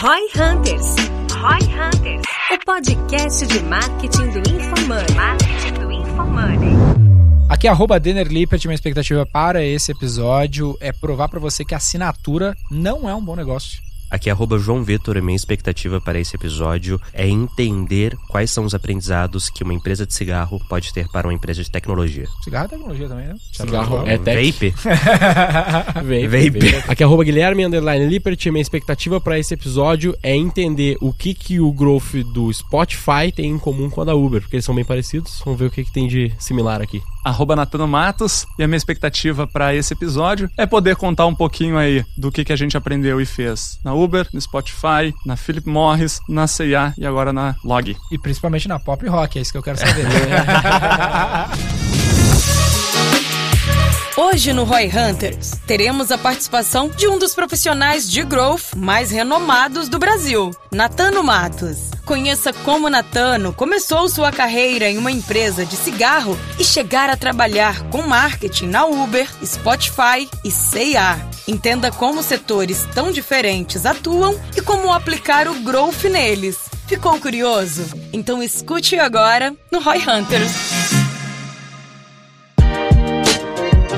Roy Hunters. Roy Hunters. O podcast de marketing do InfoMoney. Marketing do InfoMoney. Aqui é arroba Denner Lippert, minha expectativa para esse episódio é provar para você que assinatura não é um bom negócio. Aqui é arroba João Vitor e minha expectativa para esse episódio é entender quais são os aprendizados que uma empresa de cigarro pode ter para uma empresa de tecnologia. Cigarro é tecnologia também, né? Cigarro é tech. Vape? Vape. Vape. Aqui é arroba Guilherme Underline Lippert. Minha expectativa para esse episódio é entender o que, que o growth do Spotify tem em comum com a da Uber, porque eles são bem parecidos. Vamos ver o que, que tem de similar aqui. arroba Natano Matos, e a minha expectativa para esse episódio é poder contar um pouquinho aí do que, que a gente aprendeu e fez na Uber, no Spotify, na Philip Morris, na C&A e agora na Log. E principalmente na pop rock, é isso que eu quero saber. Hoje no Roy Hunters, teremos a participação de um dos profissionais de growth mais renomados do Brasil, Natano Matos. Conheça como Natano começou sua carreira em uma empresa de cigarro e chegar a trabalhar com marketing na Uber, Spotify e C&A. Entenda como setores tão diferentes atuam e como aplicar o growth neles. Ficou curioso? Então escute agora no Roy Hunters.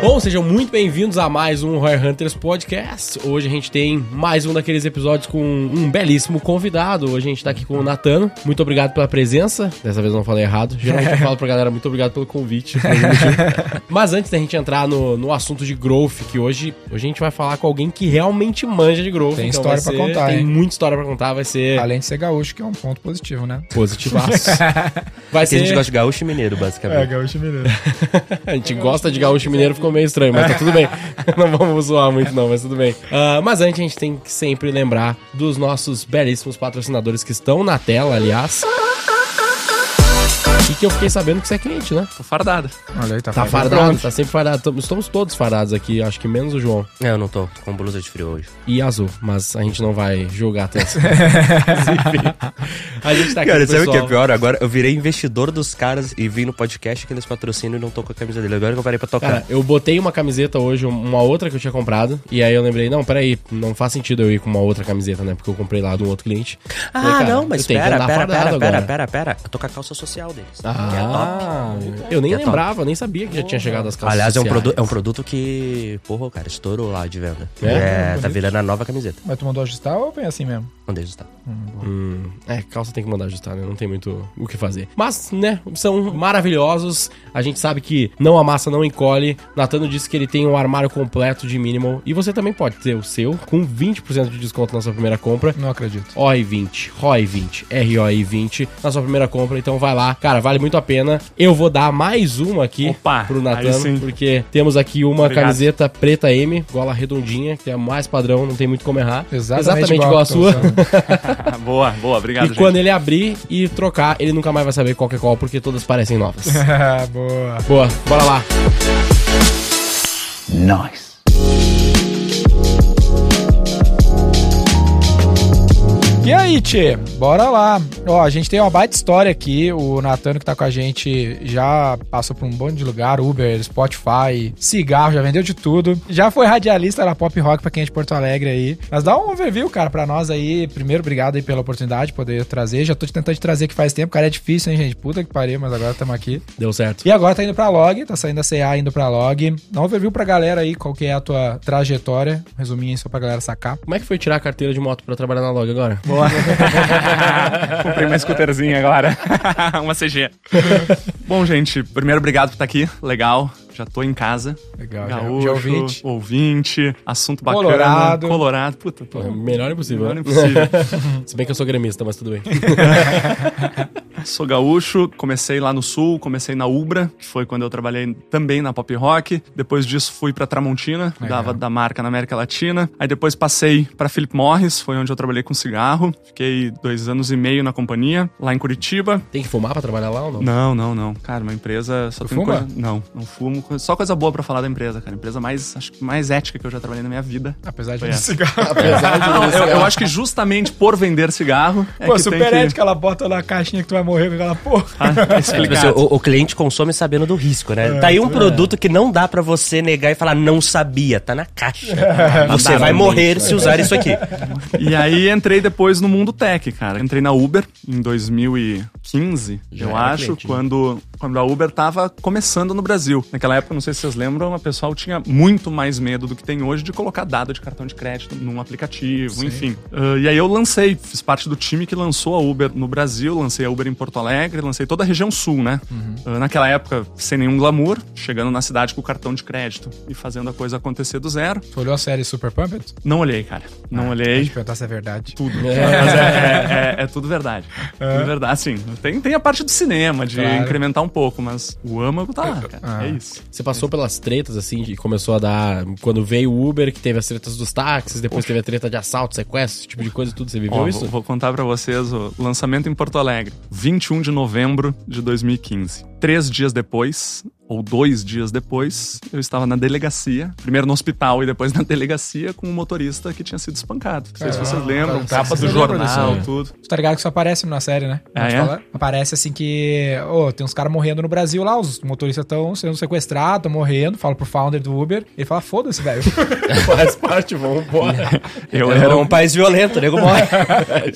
Bom, sejam muito bem-vindos a mais um Roy Hunters Podcast. Hoje a gente tem mais um daqueles episódios com um belíssimo convidado. Hoje a gente tá aqui com o Natano. Muito obrigado pela presença. Dessa vez não falei errado. Geralmente eu falo pra galera muito obrigado pelo convite. Mas antes da gente entrar no, no assunto de growth, que hoje, hoje a gente vai falar com alguém que realmente manja de growth. Tem então história vai pra ser- contar, Tem hein? muita história pra contar. Vai ser Além de ser gaúcho, que é um ponto positivo, né? positivaço. Vai Porque a gente ser... gosta de gaúcho e mineiro, basicamente. gaúcho mineiro. A gente gosta de gaúcho mineiro, ficou meio estranho, mas tá tudo bem. Não vamos zoar muito, não, mas tudo bem. Ah, mas antes a gente tem que sempre lembrar dos nossos belíssimos patrocinadores que estão na tela, aliás. E que eu fiquei sabendo que você é cliente, né? Tô fardada. Olha aí, tá, Tá fardado. fardado, tá sempre fardado. Tamo- Estamos todos fardados aqui, acho que menos o João É, eu não tô, tô com blusa de frio hoje. e azul, mas a gente não vai julgar até essa. Enfim, a gente tá aqui Cara, sabe o que é pior? Agora eu virei investidor dos caras e vim no podcast que eles patrocinam e não tô com a camisa dele. Agora que eu parei pra tocar. Cara, eu botei uma camiseta hoje, uma outra que eu tinha comprado, e aí eu lembrei, não, peraí, não faz sentido eu ir com uma outra camiseta, né? Porque eu comprei lá de um outro cliente. ah, Falei, cara, não, mas pera, pera, fardado pera, pera, agora. pera, pera. Eu tô com a calça social deles. Que é top. Ah, eu nem É top. lembrava, nem sabia que já tinha chegado as calças Aliás, é um, produ é um produto que, porra, cara, estourou lá de venda. É? É, tá virando a nova camiseta. Mas tu mandou ajustar ou vem assim mesmo? Onde eles tá? Hum, é, calça tem que mandar ajustar, né? Não tem muito o que fazer. Mas, né, são maravilhosos. A gente sabe que não amassa, não encolhe. Natano disse que ele tem um armário completo de minimal. E você também pode ter o seu com 20% de desconto na sua primeira compra. Não acredito. ROI20, ROI20, ROI20 na sua primeira compra. Então vai lá, cara, vale muito a pena. Eu vou dar mais uma aqui Opa, pro sim. porque temos aqui uma Obrigado. camiseta preta M, gola redondinha, que é a mais padrão, não tem muito como errar. Exatamente, igual, a sua. usando. boa, boa, obrigado, E gente. quando ele abrir e trocar, ele nunca mais vai saber qual que é qual, porque todas parecem novas. Boa. Boa, bora lá. E aí, Tchê? Bora lá. Ó, a gente tem uma baita história aqui. O Natano que tá com a gente já passou por um monte de lugar. Uber, Spotify, cigarro, já vendeu de tudo. Já foi radialista na Pop Rock pra quem é de Porto Alegre aí. Mas dá um overview, cara, pra nós aí. Primeiro, obrigado aí pela oportunidade de poder trazer. Já tô tentando te trazer aqui faz tempo. Cara, é difícil, hein, gente? Puta que pariu, mas agora estamos aqui. Deu certo. E agora tá indo pra log, tá saindo da CA indo pra log. Dá um overview pra galera aí qual que é a tua trajetória. Um resuminho aí só pra galera sacar. Como é que foi tirar a carteira de moto pra trabalhar na log agora? Comprei uma scooterzinha agora. uma CG. Bom, gente, primeiro obrigado por estar aqui. Legal. Já tô em casa. Legal, já- Gaúcho, já ouvinte. ouvinte, assunto bacana. Colorado. Colorado. Puta, pô. É, melhor impossível. Melhor né? impossível. Se bem que eu sou gremista, mas tudo bem. Sou gaúcho, comecei lá no sul, comecei na Ubra, que foi quando eu trabalhei também na Pop Rock. Depois disso fui pra Tramontina, cuidava da marca na América Latina. Aí depois passei pra Philip Morris, foi onde eu trabalhei com cigarro. Fiquei dois anos e meio na companhia, lá em Curitiba. Tem que fumar pra trabalhar lá ou não? Não, não, não. Cara, uma empresa só Tu tem fuma? coisa. Não, não fumo. Só coisa boa pra falar da empresa, cara. A empresa mais, acho que mais ética que eu já trabalhei na minha vida. Apesar de essa. cigarro. Apesar de Não, você- eu, eu acho que justamente por vender cigarro é Pô, que super tem que... ética, ela bota na caixinha que tu vai morrer com aquela porra. Ah, Tipo assim, o, o cliente consome sabendo do risco, né? É, tá aí um produto que não dá pra você negar e falar, não sabia, tá na caixa. Você vai morrer se usar isso aqui. E aí entrei depois no mundo tech, cara. Entrei na Uber em 2015, Já eu acho, cliente, né? quando, quando a Uber tava começando no Brasil. Naquela época, não sei se vocês lembram, o pessoal tinha muito mais medo do que tem hoje de colocar dado de cartão de crédito num aplicativo, enfim. Ah, e aí eu lancei, fiz parte do time que lançou a Uber no Brasil, lancei a Uber em Porto Alegre, lancei toda a região sul, né? Ah, naquela época, sem nenhum glamour, chegando na cidade com o cartão de crédito e fazendo a coisa acontecer do zero. Tu olhou a série Super Pumped? Não olhei, cara. Não Deixa olhei. eu te perguntar se é verdade. Tudo. Mas é, é- é- é tudo verdade. Tudo verdade. Assim, tem, tem a parte do cinema, de Claro. incrementar um pouco, mas o âmago tá lá, cara. Ah. É isso. Você passou pelas tretas, assim, que começou a dar. Quando veio o Uber, que teve as tretas dos táxis, depois teve a treta de assalto, sequestro, esse tipo de coisa, tudo. Você viveu Ó, isso? vou, vou contar pra vocês o lançamento em Porto Alegre, 21 de novembro de 2015. Três dias depois, ou dois dias depois, eu estava na delegacia, primeiro no hospital e depois na delegacia, com um motorista que tinha sido espancado. Não sei se vocês lembram, capa do jornal, tudo. Tu tá ligado que isso aparece na série, né? Ah, é? falar? Aparece assim que, ô, tem uns caras morrendo no Brasil lá, os motoristas estão sendo sequestrados, estão morrendo, fala pro founder do Uber, ele fala, foda-se, velho. Faz parte, vamos embora. Eu É era um país violento, o nego morre.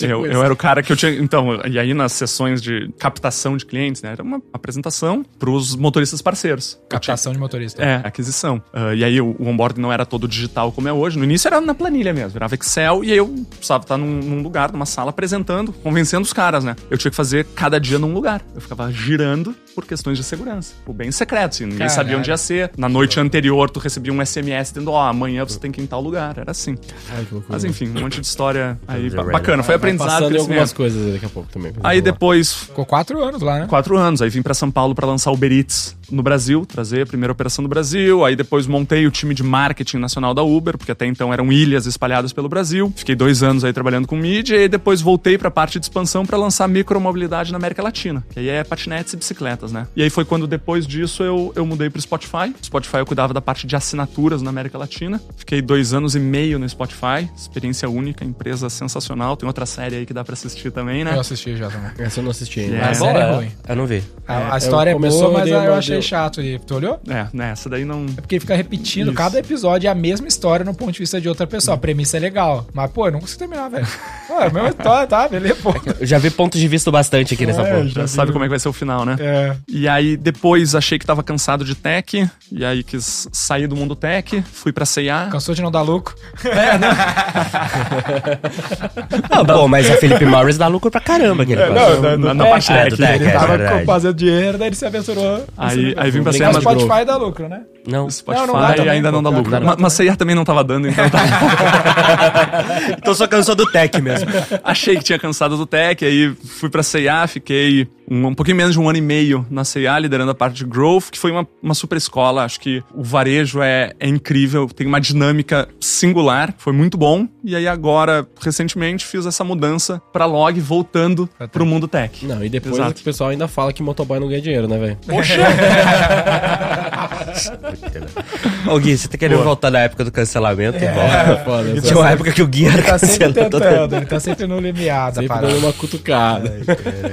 eu, eu era o cara que eu tinha. Então, e aí nas sessões de captação de clientes, né? Era uma apresentação pros motoristas parceiros. Captação de motorista. É, aquisição. Ah, e aí o, o onboard não era todo digital como é hoje. No início era na planilha mesmo, virava Excel e aí eu precisava estar num, num lugar, numa sala, apresentando, convencendo os caras, né? Eu tinha que fazer cada dia num lugar. Eu ficava girando por questões de segurança. O bem secreto, assim, ninguém Caralho. sabia onde ia ser. Na noite anterior, tu recebia um SMS dizendo, ó, amanhã você tem que ir em tal lugar. Era assim. Ai, que loucura. Mas enfim, um monte de história aí bacana. Foi aprendizado. passando algumas coisas daqui a pouco também. Aí depois Ficou quatro anos lá, né? quatro anos. Aí vim pra São Paulo pra lançar o Uber Eats no Brasil, trazer a primeira operação do Brasil. Aí depois montei o time de marketing nacional da Uber, porque até então eram ilhas espalhadas pelo Brasil. Fiquei dois anos aí trabalhando com mídia e depois voltei pra parte de expansão pra lançar micromobilidade na América Latina, que aí é patinetes e bicicletas, né? E aí foi quando depois disso eu, eu mudei pro Spotify. Spotify eu cuidava da parte de assinaturas na América Latina. Fiquei dois anos e meio no Spotify, experiência única, empresa sensacional. Tem outra série aí que dá pra assistir também, né? Eu assisti já também. Essa eu não assisti ainda. É. A série é ruim. Eu não vi. A, a história é, começou, boa, eu mas eu uma- achei deu- chato. E tu olhou? É, né? Essa daí não. É porque ele fica repetindo Isso. cada episódio é a mesma história no ponto de vista de outra pessoa. A premissa é legal. Mas, pô, eu não consigo terminar, velho. Pô, é a mesma história, tá? Beleza, pô. Eu já vi pontos de vista bastante aqui nessa É, porra. Já sabe como é que vai ser o final, né? É. E aí depois achei que tava cansado de tech, e aí quis sair do mundo tech, fui pra C&A. Cansou de não dar lucro? Ah, pô, mas a Felipe Morris dá lucro pra caramba aquele É, não, negócio. não, na, do na tech, parte é, tech. Ele é tava fazendo dinheiro, daí ele se aventurou. Aí, aí vim pra C&A, Mas mas Spotify Spotify dá lucro, né? Não. Spotify Não, não dá ainda não dá lucro. Mas C&A também não tava dando, então tá. Então só cansou do tech mesmo. Achei que tinha cansado do tech, aí fui pra C&A, fiquei um, um pouquinho menos de um ano e meio na C&A, liderando a parte de growth, que foi uma, uma super escola. Acho que o varejo é, é incrível, tem uma dinâmica singular, foi muito bom. E aí agora, recentemente, fiz essa mudança pra log, voltando pro mundo tech. Não, e depois Exato. o pessoal ainda fala que motoboy não ganha dinheiro, né, velho? Ô Gui, você tá querendo voltar na época do cancelamento? É, Volta. foda. Tinha uma época que o Gui era Ele tá sempre cancelado. tentando, ele tá sempre no limiar da Sempre parada. dando uma cutucada.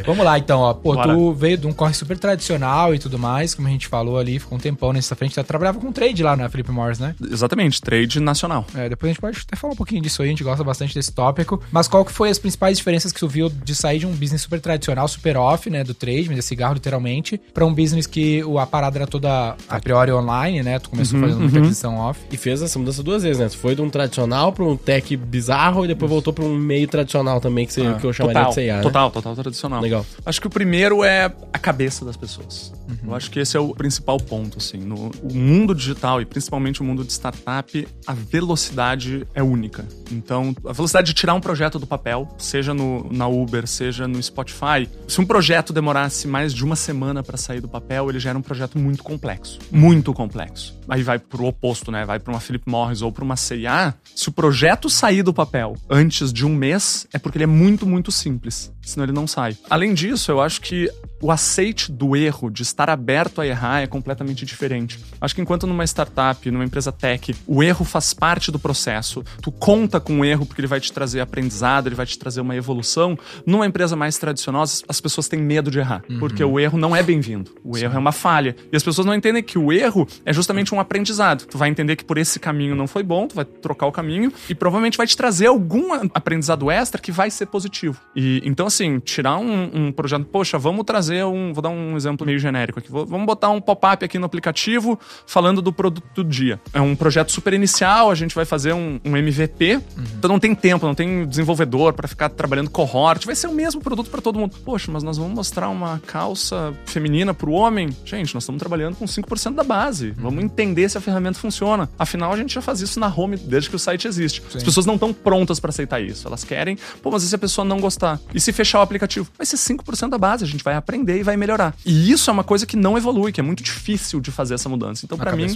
Vamos lá, então, ó. Pô, Bora. tu veio de um corre super tradicional e tudo mais, como a gente falou ali, ficou um tempão nessa frente. Tu trabalhava com trade lá na Felipe Morris, né? Exatamente, trade nacional. É, depois a gente pode até falar um pouquinho disso aí, a gente gosta bastante desse tópico. Mas qual que foi as principais diferenças que tu viu de sair de um business super tradicional, super off, né, do trade, de cigarro literalmente, pra um business que a parada era toda a priori online, né? Tu começou Uhum, fazendo muita aquisição off. E fez essa mudança duas vezes, né? Foi de um tradicional pra um tech bizarro e depois voltou pra um meio tradicional também, que, você, que eu chamaria Total, de C&A, né? total, total tradicional. Legal. Acho que o primeiro é a cabeça das pessoas. Uhum. Eu acho que esse é o principal ponto, assim. No o mundo digital e principalmente o mundo de startup, a velocidade é única. Então, a velocidade de tirar um projeto do papel, seja no, na Uber, seja no Spotify, se um projeto demorasse mais de uma semana para sair do papel, ele já era um projeto muito complexo. Muito complexo. Aí vai pro oposto, né? Vai para uma Philip Morris ou para uma C&A. Se o projeto sair do papel antes de um mês, é porque ele é muito, muito simples. Senão ele não sai. Além disso, eu acho que o aceite do erro, de estar aberto a errar, é completamente diferente. Acho que enquanto numa startup, numa empresa tech, o erro faz parte do processo, tu conta com o erro porque ele vai te trazer aprendizado, ele vai te trazer uma evolução. Numa empresa mais tradicional, as pessoas têm medo de errar, uhum. porque o erro não é bem-vindo. O Sim. erro é uma falha. E as pessoas não entendem que o erro é justamente um aprendizado. Tu vai entender que por esse caminho não foi bom, tu vai trocar o caminho e provavelmente vai te trazer algum aprendizado extra que vai ser positivo. E então, assim, tirar um, um projeto, poxa, vamos trazer um. Vou dar um exemplo meio genérico aqui. Vou, vamos botar um pop-up aqui no aplicativo falando do produto do dia. É um projeto super inicial, a gente vai fazer um, um MVP. Uhum. Então não tem tempo, não tem desenvolvedor para ficar trabalhando cohort. Vai ser o mesmo produto para todo mundo. Poxa, mas nós vamos mostrar uma calça feminina pro homem. Gente, nós estamos trabalhando com 5% da base. Uhum. Vamos entender se a ferramenta funciona. Afinal, a gente já faz isso na home desde que o site existe. Sim. As pessoas não estão prontas para aceitar isso. Elas querem, pô, mas e se a pessoa não gostar? E se fechar o aplicativo? Vai ser 5% da base, a gente vai aprender e vai melhorar. E isso é uma coisa que não evolui, que é muito difícil de fazer essa mudança. Então, para mim,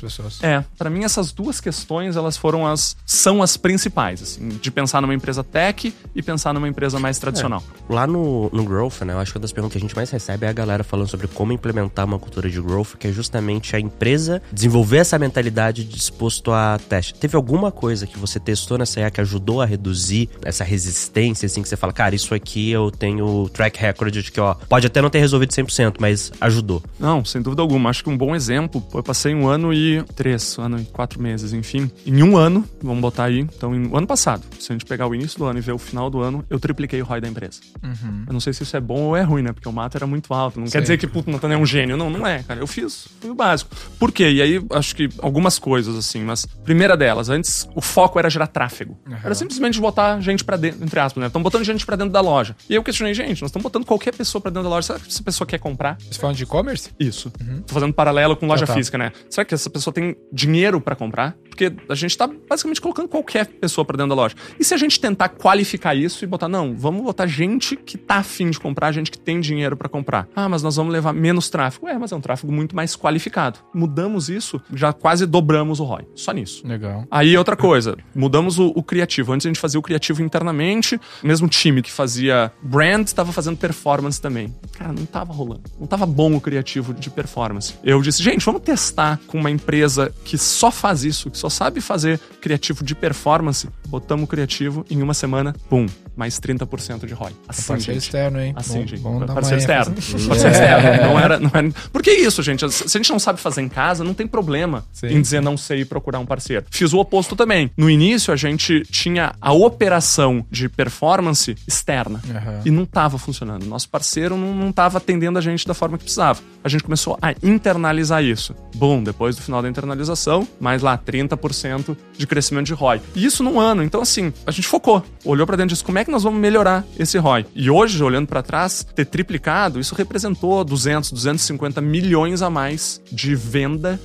é, para mim essas duas questões, elas foram as são as principais, assim, de pensar numa empresa tech e pensar numa empresa mais tradicional. É. Lá no, no Growth, né, eu acho que uma das perguntas que a gente mais recebe é a galera falando sobre como implementar uma cultura de growth, que é justamente a empresa desenvolver essa mentalidade disposto a teste. Teve alguma coisa que você testou nessa IA que ajudou a reduzir essa resistência, assim, que você fala, cara, isso aqui eu tenho track record de que, ó, pode até não ter resolvido 100%, mas ajudou? Não, sem dúvida alguma. Acho que um bom exemplo, eu passei um ano e três, um ano e quatro meses, enfim. Em um ano, vamos botar aí, então, em, ano passado, se a gente pegar o início do ano e ver o final do ano, eu tripliquei o ROI da empresa. Uhum. Eu não sei se isso é bom ou é ruim, né? Porque o mato era muito alto. Não Sim. quer dizer que, puto, não é um gênio. Não, não é, cara. Eu fiz, foi o básico. Por quê? E aí, acho que algumas coisas, assim, mas primeira delas, antes o foco era gerar tráfego. Uhum. Era simplesmente botar gente para dentro, entre aspas, né? Estão botando gente para dentro da loja. E eu questionei, gente, nós estamos botando qualquer pessoa para dentro da loja. Será que pessoa quer comprar? Você falando de e-commerce? Isso. Uhum. Tô fazendo paralelo com loja ah, tá. física, né? Será que essa pessoa tem dinheiro para comprar? Porque a gente tá basicamente colocando qualquer pessoa para dentro da loja. E se a gente tentar qualificar isso e botar, não, vamos botar gente que tá afim de comprar, gente que tem dinheiro para comprar. Ah, mas nós vamos levar menos tráfego. É, mas é um tráfego muito mais qualificado. Mudamos isso, já quase dobramos o ROI. Só nisso. Legal. Aí outra coisa, mudamos o, o criativo. Antes a gente fazia o criativo internamente, mesmo time que fazia brand estava fazendo performance também. Cara, não tava rolando. Não tava bom o criativo de performance. Eu disse, gente, vamos testar com uma empresa que só faz isso, que só sabe fazer criativo de performance. Botamos o criativo em uma semana, pum, mais 30% de ROI. Assim, parceiro gente. externo, hein? Assim, bom, gente. Bom parceiro externo. Parceiro externo. Não era, não era... Porque é isso, gente. Se a gente não sabe fazer em casa, não tem problema Sim. em dizer não sei e procurar um parceiro. Fiz o oposto também. No início, a gente tinha a operação de performance externa uhum. e não estava funcionando. Nosso parceiro não estava atendendo a gente da forma que precisava. A gente começou a internalizar isso. Bom, depois do final da internalização, mais lá 30% de crescimento de ROI. E isso num ano. Então, assim, a gente focou, olhou para dentro disso, como é que nós vamos melhorar esse ROI? E hoje, olhando para trás, ter triplicado, isso representou 200, 250 milhões a mais de venda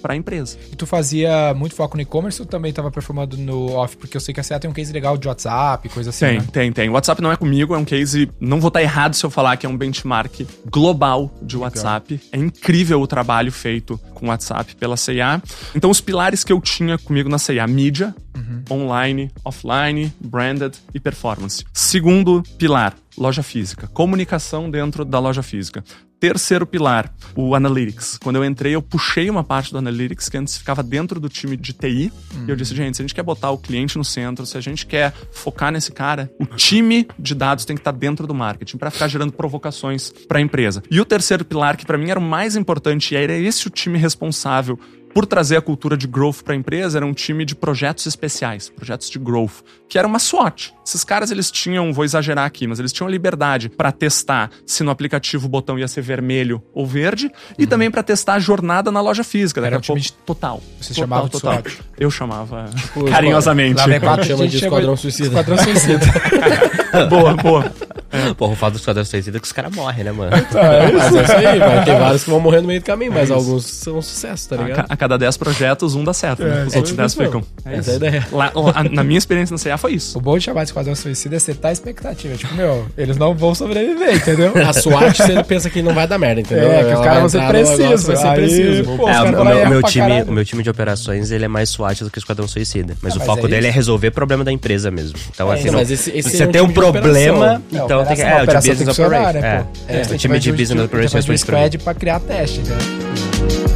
para a empresa. E tu fazia muito foco no e-commerce ou também estava performando no off? Porque eu sei que a CA tem um case legal de WhatsApp, coisa assim. Tem, né? tem, tem. O WhatsApp não é comigo, é um case. Não vou estar errado se eu falar que é um benchmark global de WhatsApp. Legal. É incrível o trabalho feito com o WhatsApp pela CIA. Então, os pilares que eu tinha comigo na CIA: mídia, uhum. online, offline, branded e performance. Segundo pilar, loja física, comunicação dentro da loja física. Terceiro pilar, o Analytics. Quando eu entrei, eu puxei uma parte do Analytics que antes ficava dentro do time de TI. Uhum. E eu disse, gente, se a gente quer botar o cliente no centro, se a gente quer focar nesse cara, o time de dados tem que estar dentro do marketing para ficar gerando provocações para a empresa. E o terceiro pilar, que para mim era o mais importante, e era esse o time responsável por trazer a cultura de growth para a empresa, era um time de projetos especiais, projetos de growth, que era uma SWOT. Esses caras, eles tinham, vou exagerar aqui, mas eles tinham liberdade para testar se no aplicativo o botão ia ser vermelho ou verde, uhum. e também para testar a jornada na loja física. Era um time de... total. Você total, chamava total. SWOT. Eu chamava tipo, carinhosamente. Lá vem quatro chama de Esquadrão Suicida. Esquadrão Suicida. boa, boa. É. Porra, o fato do Esquadrão Suicida é que os caras morrem, né, mano? é, mas é isso aí, vai ter vários que vão morrer no meio do caminho, mas é alguns são um sucesso, tá ligado? A, a cada 10 projetos, um dá certo, né? É, Os outros 10 ficam. É Essa é a ideia. Lá, a, na minha experiência no CA foi isso. O bom de chamar de Esquadrão Suicida é setar a expectativa. Tipo, meu, eles não vão sobreviver, entendeu? A SWAT, você pensa que não vai dar merda, entendeu? É, que os caras vão ser precisos. Vai ser preciso. É, o, meu, meu time, o meu time de operações, ele é mais SWAT do que o Esquadrão Suicida. Mas ah, o mas foco é dele é resolver problema da empresa mesmo. Então, assim, não, esse, esse você é um tem um problema, então operação, é, o operação business tem que funcionar, operation, né, é. pô? É, você o time de business operations squad pra criar teste, né?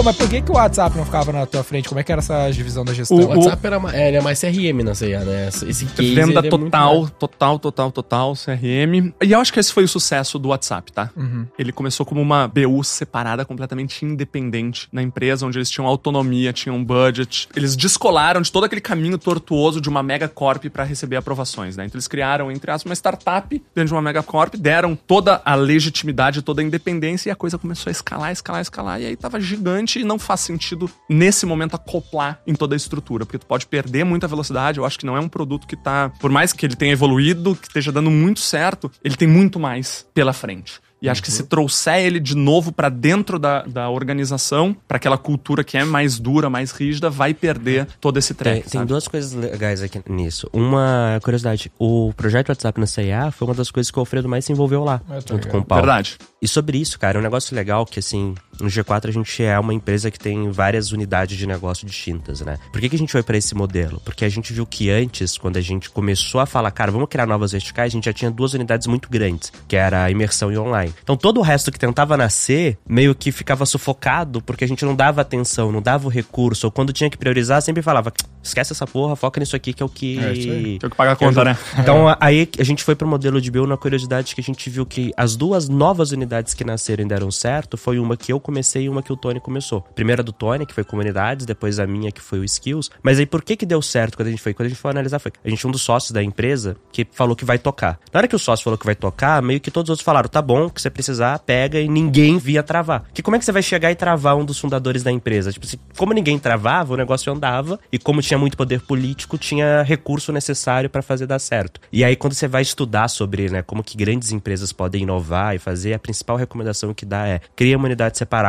Pô, mas por que, que o WhatsApp não ficava na tua frente? Como é que era essa divisão da gestão? O- O WhatsApp era, ma- é, ele é mais CRM na CIA, né? Esse case, Venda é muito total, mais- total, total, total, CRM. E eu acho que esse foi o sucesso do WhatsApp, tá? Uhum. Ele começou como uma BU separada, completamente independente na empresa, onde eles tinham autonomia, tinham budget. Eles descolaram de todo aquele caminho tortuoso de uma megacorp para receber aprovações, né? Então eles criaram, entre aspas, uma startup dentro de uma megacorp, deram toda a legitimidade, toda a independência e a coisa começou a escalar, escalar, escalar. E aí tava gigante e não faz sentido, nesse momento, acoplar em toda a estrutura, porque tu pode perder muita velocidade. Eu acho que não é um produto que tá, por mais que ele tenha evoluído, que esteja dando muito certo, ele tem muito mais pela frente. E acho que se trouxer ele de novo pra dentro da, da organização, pra aquela cultura que é mais dura, mais rígida, vai perder todo esse Tem, track. tem sabe? duas coisas legais aqui nisso. Uma curiosidade: o projeto WhatsApp na CIA foi uma das coisas que o Alfredo mais se envolveu lá, Eu tô junto ligado. com o Paulo. Verdade. E sobre isso, cara, é um negócio legal que, assim, no G4 a gente é uma empresa que tem várias unidades de negócio distintas, né? Por que, que a gente foi pra esse modelo? Porque a gente viu que antes, quando a gente começou a falar, cara, vamos criar novas verticais, a gente já tinha duas unidades muito grandes, que era a imersão e online. Então todo o resto que tentava nascer, meio que ficava sufocado, porque a gente não dava atenção, não dava o recurso, ou quando tinha que priorizar, sempre falava, esquece essa porra, foca nisso aqui que é o que... É, isso aí. Tem que pagar a conta, né? Então a- aí a gente foi pro modelo de Bill na curiosidade que a gente viu que as duas novas unidades que nasceram e deram certo foi uma que eu comecei e uma que o Tony começou. A do Tony, que foi comunidades, depois a minha, que foi o Skills. Mas aí por que que deu certo quando a gente foi? Quando a gente foi analisar, foi a gente um dos sócios da empresa que falou que vai tocar. Na hora que o sócio falou que vai tocar, meio que todos os outros falaram, tá bom, o que você precisar, pega e ninguém via travar. Que como é que você vai chegar e travar um dos fundadores da empresa? Tipo, se, como ninguém travava, o negócio andava e como tinha muito poder político, tinha recurso necessário pra fazer dar certo. E aí quando você vai estudar sobre, né, como que grandes empresas podem inovar e fazer, a principal recomendação que dá é cria uma unidade separada,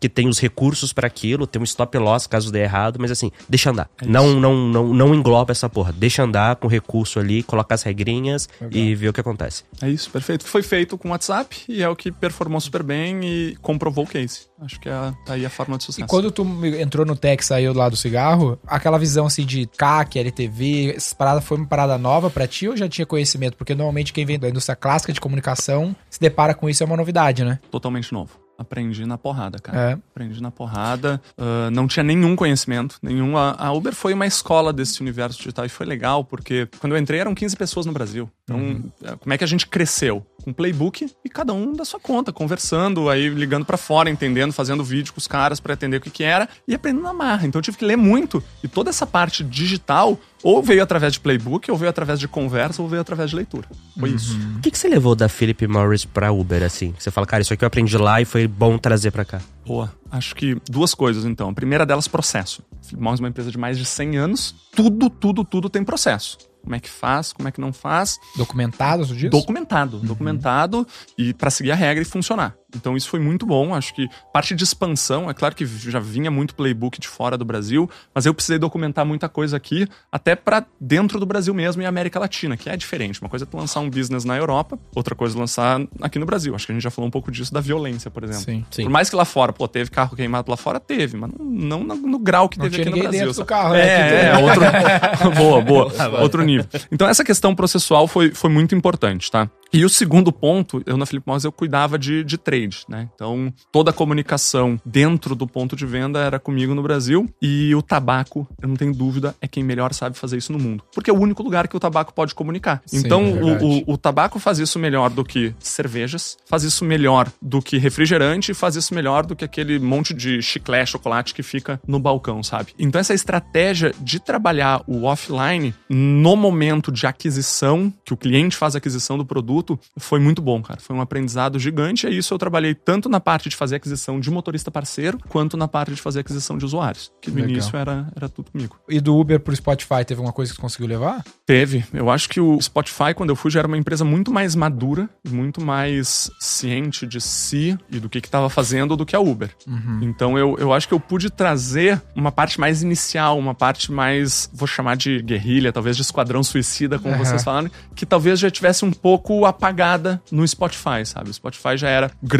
que tem os recursos pra aquilo, tem um stop loss caso dê errado, mas assim, deixa andar. não, não, não, não engloba essa porra. Deixa andar com recurso ali, colocar as regrinhas e ver o que acontece. É isso, perfeito. Foi feito com o WhatsApp e é o que performou super bem e comprovou o case. Acho que é a- tá aí a forma de E sucesso. quando tu entrou no tech e saiu lá do cigarro, aquela visão assim de CAC, LTV, essa parada foi uma parada nova pra ti ou já tinha conhecimento? Porque normalmente quem vem da indústria clássica de comunicação se depara com isso é uma novidade, né? Totalmente novo. Aprendi na porrada, cara. É. Aprendi na porrada. ah, não tinha nenhum conhecimento, nenhum. A, a Uber foi uma escola desse universo digital e foi legal, porque quando eu entrei eram 15 pessoas no Brasil. Então, eh, como é que a gente cresceu? Com playbook e cada um da sua conta, conversando, aí ligando pra fora, entendendo, fazendo vídeo com os caras pra entender o que, que era e aprendendo na marra. Então eu tive que ler muito. E toda essa parte digital ou veio através de playbook, ou veio através de conversa, ou veio através de leitura. Foi isso. O que, que você levou da Philip Morris pra Uber, assim? Você fala, cara, isso aqui eu aprendi lá e foi bom trazer pra cá. Boa. Acho que duas coisas, então. A primeira delas, processo. Philip Morris é uma empresa de mais de 100 anos. Tudo, tudo, tudo tem processo. Como é que faz, como é que não faz. Documentado, tu diz? Documentado. Documentado e para seguir a regra e funcionar. Então isso foi muito bom. Acho que parte de expansão, é claro que já vinha muito playbook de fora do Brasil, mas eu precisei documentar muita coisa aqui, até para dentro do Brasil mesmo e América Latina, que é diferente. Uma coisa é tu lançar um business na Europa, outra coisa é lançar aqui no Brasil. Acho que a gente já falou um pouco disso da violência, por exemplo. Sim. Sim. Por mais que lá fora, pô, teve carro queimado lá fora, teve, mas não, no, no grau que Não teve aqui no Brasil. do carro, né? É, é, outro. boa, boa. Outro nível. Então, essa questão processual foi, foi muito importante, tá? E o segundo ponto, eu na Philip Morris eu cuidava de, de trade, né? Então, toda a comunicação dentro do ponto de venda era comigo no Brasil. E o tabaco, eu não tenho dúvida, é quem melhor sabe fazer isso no mundo. Porque é o único lugar que o tabaco pode comunicar. Sim, então, é o, o, o tabaco faz isso melhor do que cervejas, faz isso melhor do que refrigerante, faz isso melhor do que aquele monte de chiclete, chocolate que fica no balcão, sabe? Então essa estratégia de trabalhar o offline no momento de aquisição, que o cliente faz a aquisição do produto, foi muito bom, cara. Foi um aprendizado gigante. E isso eu trabalhei tanto na parte de fazer aquisição de motorista parceiro, quanto na parte de fazer aquisição de usuários. Que no Legal. início era, era tudo comigo. E do Uber pro Spotify, teve alguma coisa que tu conseguiu levar? Teve. Eu acho que o Spotify, quando eu fui, já era uma empresa muito mais madura, e muito mais ciente de si e do que estava fazendo do que a Uber. Então eu, eu acho que eu pude trazer uma parte mais inicial, uma parte mais, vou chamar de guerrilha, talvez de esquadrão suicida, como Aham. vocês falaram, que talvez já tivesse um pouco apagada no Spotify, sabe? O Spotify já era grande,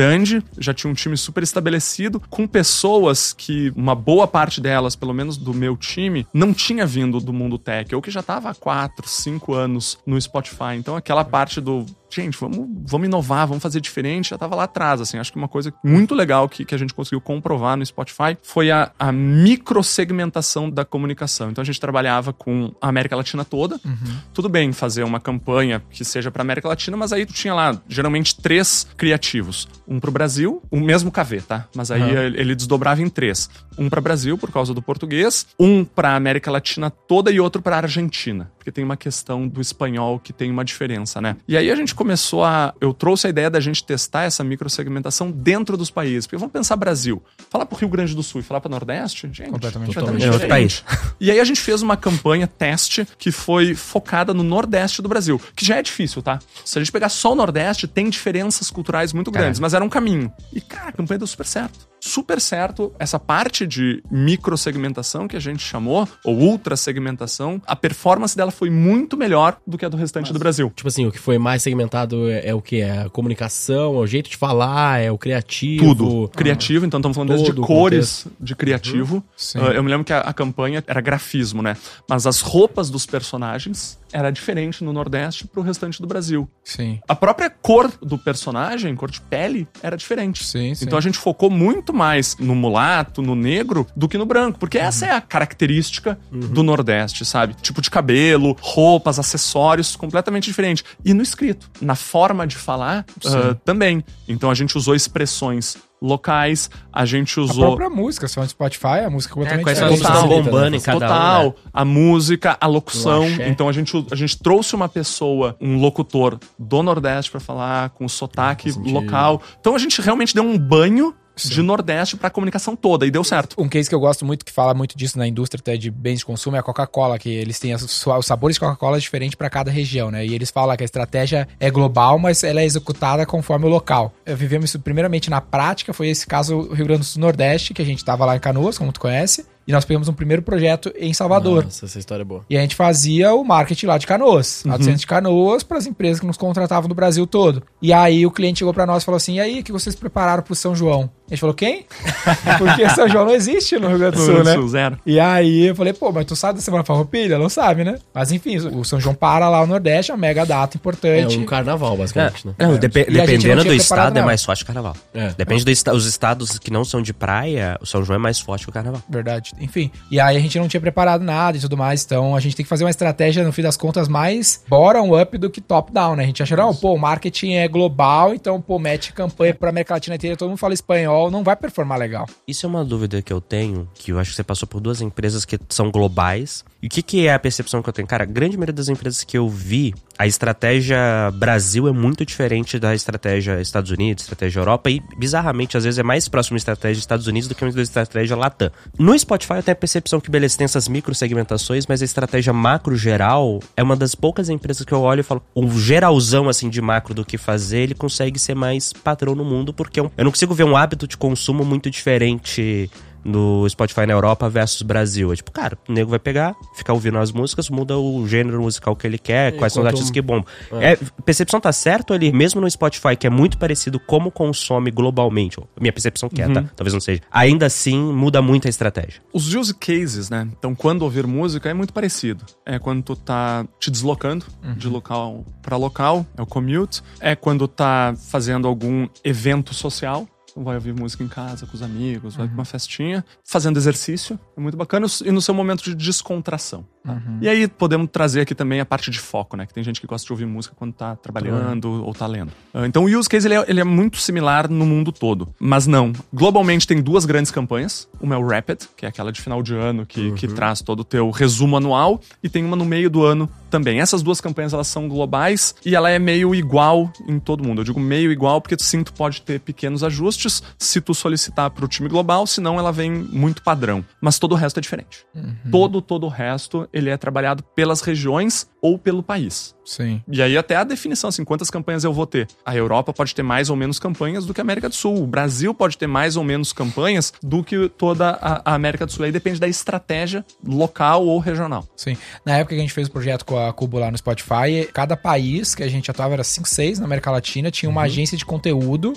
já tinha um time super estabelecido, com pessoas que uma boa parte delas, pelo menos do meu time, não tinha vindo do mundo tech, ou que já estava há 4, 5 anos no Spotify. Então aquela parte do gente, vamos, vamos inovar, vamos fazer diferente, já tava lá atrás, assim. Acho que uma coisa muito legal que, que a gente conseguiu comprovar no Spotify foi a, a microsegmentação da comunicação. Então a gente trabalhava com a América Latina toda. Uhum. Tudo bem fazer uma campanha que seja para América Latina, mas aí tu tinha lá, geralmente, três criativos. Um pro Brasil, o mesmo KV, tá? Mas aí uhum. ele desdobrava em três. Um para Brasil, por causa do português, um para América Latina toda e outro para Argentina porque tem uma questão do espanhol que tem uma diferença, né? E aí a gente começou a. Eu trouxe a ideia da gente testar essa microsegmentação dentro dos países. Porque vamos pensar Brasil. Falar pro Rio Grande do Sul e falar pro Nordeste, gente. Completamente, totalmente é outro país. E aí a gente fez uma campanha teste que foi focada no Nordeste do Brasil, que já é difícil, tá? Se a gente pegar só o Nordeste, tem diferenças culturais muito grandes, mas era um caminho. E, cara, a campanha deu super certo super certo essa parte de microsegmentação que a gente chamou, ou ultra segmentação, a performance dela foi muito melhor do que a do restante Mas, do Brasil. Tipo assim, o que foi mais segmentado é, é, o que? É a comunicação, é o jeito de falar, é o criativo. Tudo. Criativo, então estamos falando desde de cores de criativo. Uhum. Uh, eu me lembro que a, a campanha era grafismo, né? Mas as roupas dos personagens era diferente no Nordeste pro restante do Brasil. Sim. A própria cor do personagem, cor de pele, era diferente. Sim, sim. Então a gente focou muito mais no mulato, no negro, do que no branco. Porque uhum. essa é a característica uhum. do Nordeste, sabe? Tipo de cabelo, roupas, acessórios, completamente diferente. E no escrito, na forma de falar, uh, também. Então a gente usou expressões locais. A gente usou. A própria música, se for no Spotify, a música é, quais são estão bombando em cada Total. Um, né? A música, a locução. Então a gente, a gente trouxe uma pessoa, um locutor do Nordeste para falar com sotaque local. Então a gente realmente deu um banho Sim. de Nordeste para a comunicação toda e deu certo. Um case que eu gosto muito, que fala muito disso na indústria até de bens de consumo, é a Coca-Cola, que eles têm os sabores de Coca-Cola diferentes para cada região, né? E eles falam que a estratégia é global, mas ela é executada conforme o local. Vivemos isso primeiramente na prática, foi esse caso Rio Grande do Sul Nordeste, que a gente estava lá em Canoas, como tu conhece. E nós pegamos um primeiro projeto em Salvador. Nossa, essa história é boa. E a gente fazia o marketing lá de Canoas, uhum. lá do centro de Canoas, para as empresas que nos contratavam no Brasil todo. E aí o cliente chegou para nós e falou assim: e aí, o que vocês prepararam para o São João? A gente falou, quem? Porque São João não existe no Rio Grande do Sul, né? Sul, zero. E aí eu falei, pô, mas tu sabe da Semana Farroupilha? Não sabe, né? Mas enfim, o São João para lá no Nordeste, é uma mega data importante. É um carnaval, basicamente, é. né? Não, é. dependendo do estado, é mais forte que o carnaval. É. Depende dos est estados que não são de praia, o São João é mais forte que o carnaval. Verdade. Enfim, e aí a gente não tinha preparado nada e tudo mais, então a gente tem que fazer uma estratégia, no fim das contas, mais bottom-up do que top-down, né? A gente acha, não, pô, o marketing é global, então, pô, mete campanha pra América Latina inteira, todo mundo fala espanhol, não vai performar legal. Isso é uma dúvida que eu tenho, que eu acho que você passou por duas empresas que são globais. E o que, que é a percepção que eu tenho? Cara, a grande maioria das empresas que eu vi, a estratégia Brasil é muito diferente da estratégia Estados Unidos, estratégia Europa, e bizarramente, às vezes, é mais próximo da estratégia Estados Unidos do que a estratégia Latam. No Spotify eu tenho a percepção que, beleza, tem essas micro segmentações, mas a estratégia macro geral é uma das poucas empresas que eu olho e falo, o geralzão, assim, de macro do que fazer, ele consegue ser mais padrão no mundo, porque eu não consigo ver um hábito de consumo muito diferente no Spotify na Europa versus Brasil. É tipo, cara, o nego vai pegar, ficar ouvindo as músicas, muda o gênero musical que ele quer, e quais são os artistas que bombam. É. é. percepção tá certo ali, mesmo no Spotify, que é muito parecido como consome globalmente. Minha percepção que é, tá? uhum. tá? Talvez não seja. Ainda assim, muda muito a estratégia. Os use cases, né? Então, quando ouvir música é muito parecido. É quando tu tá te deslocando uhum. de local para local, é o commute. É quando tá fazendo algum evento social vai ouvir música em casa com os amigos, vai uhum. pra uma festinha, fazendo exercício, é muito bacana, e no seu momento de descontração. Tá? Uhum. E aí podemos trazer aqui também a parte de foco, né? Que tem gente que gosta de ouvir música quando tá trabalhando uhum. ou tá lendo. Ah, então o use case ele é, ele é, muito similar no mundo todo, mas não. Globalmente tem duas grandes campanhas, uma é o Rapid, que é aquela de final de ano que, que uhum. traz todo o teu resumo anual, e tem uma no meio do ano também. Essas duas campanhas elas são globais e ela é meio igual em todo mundo. Eu digo meio igual porque sim, tu pode ter pequenos ajustes se tu solicitar para o time global, senão ela vem muito padrão. Mas todo o resto é diferente. Uhum. Todo, todo o resto ele é trabalhado pelas regiões ou pelo país. Sim. E aí até a definição, assim, quantas campanhas eu vou ter. A Europa pode ter mais ou menos campanhas do que a América do Sul. O Brasil pode ter mais ou menos campanhas do que toda a, América do Sul. Aí depende da estratégia local ou regional. Sim. Na época que a gente fez o projeto com a Cubo lá no Spotify, cada país que a gente atuava era 5, 6 na América Latina, tinha uma agência de conteúdo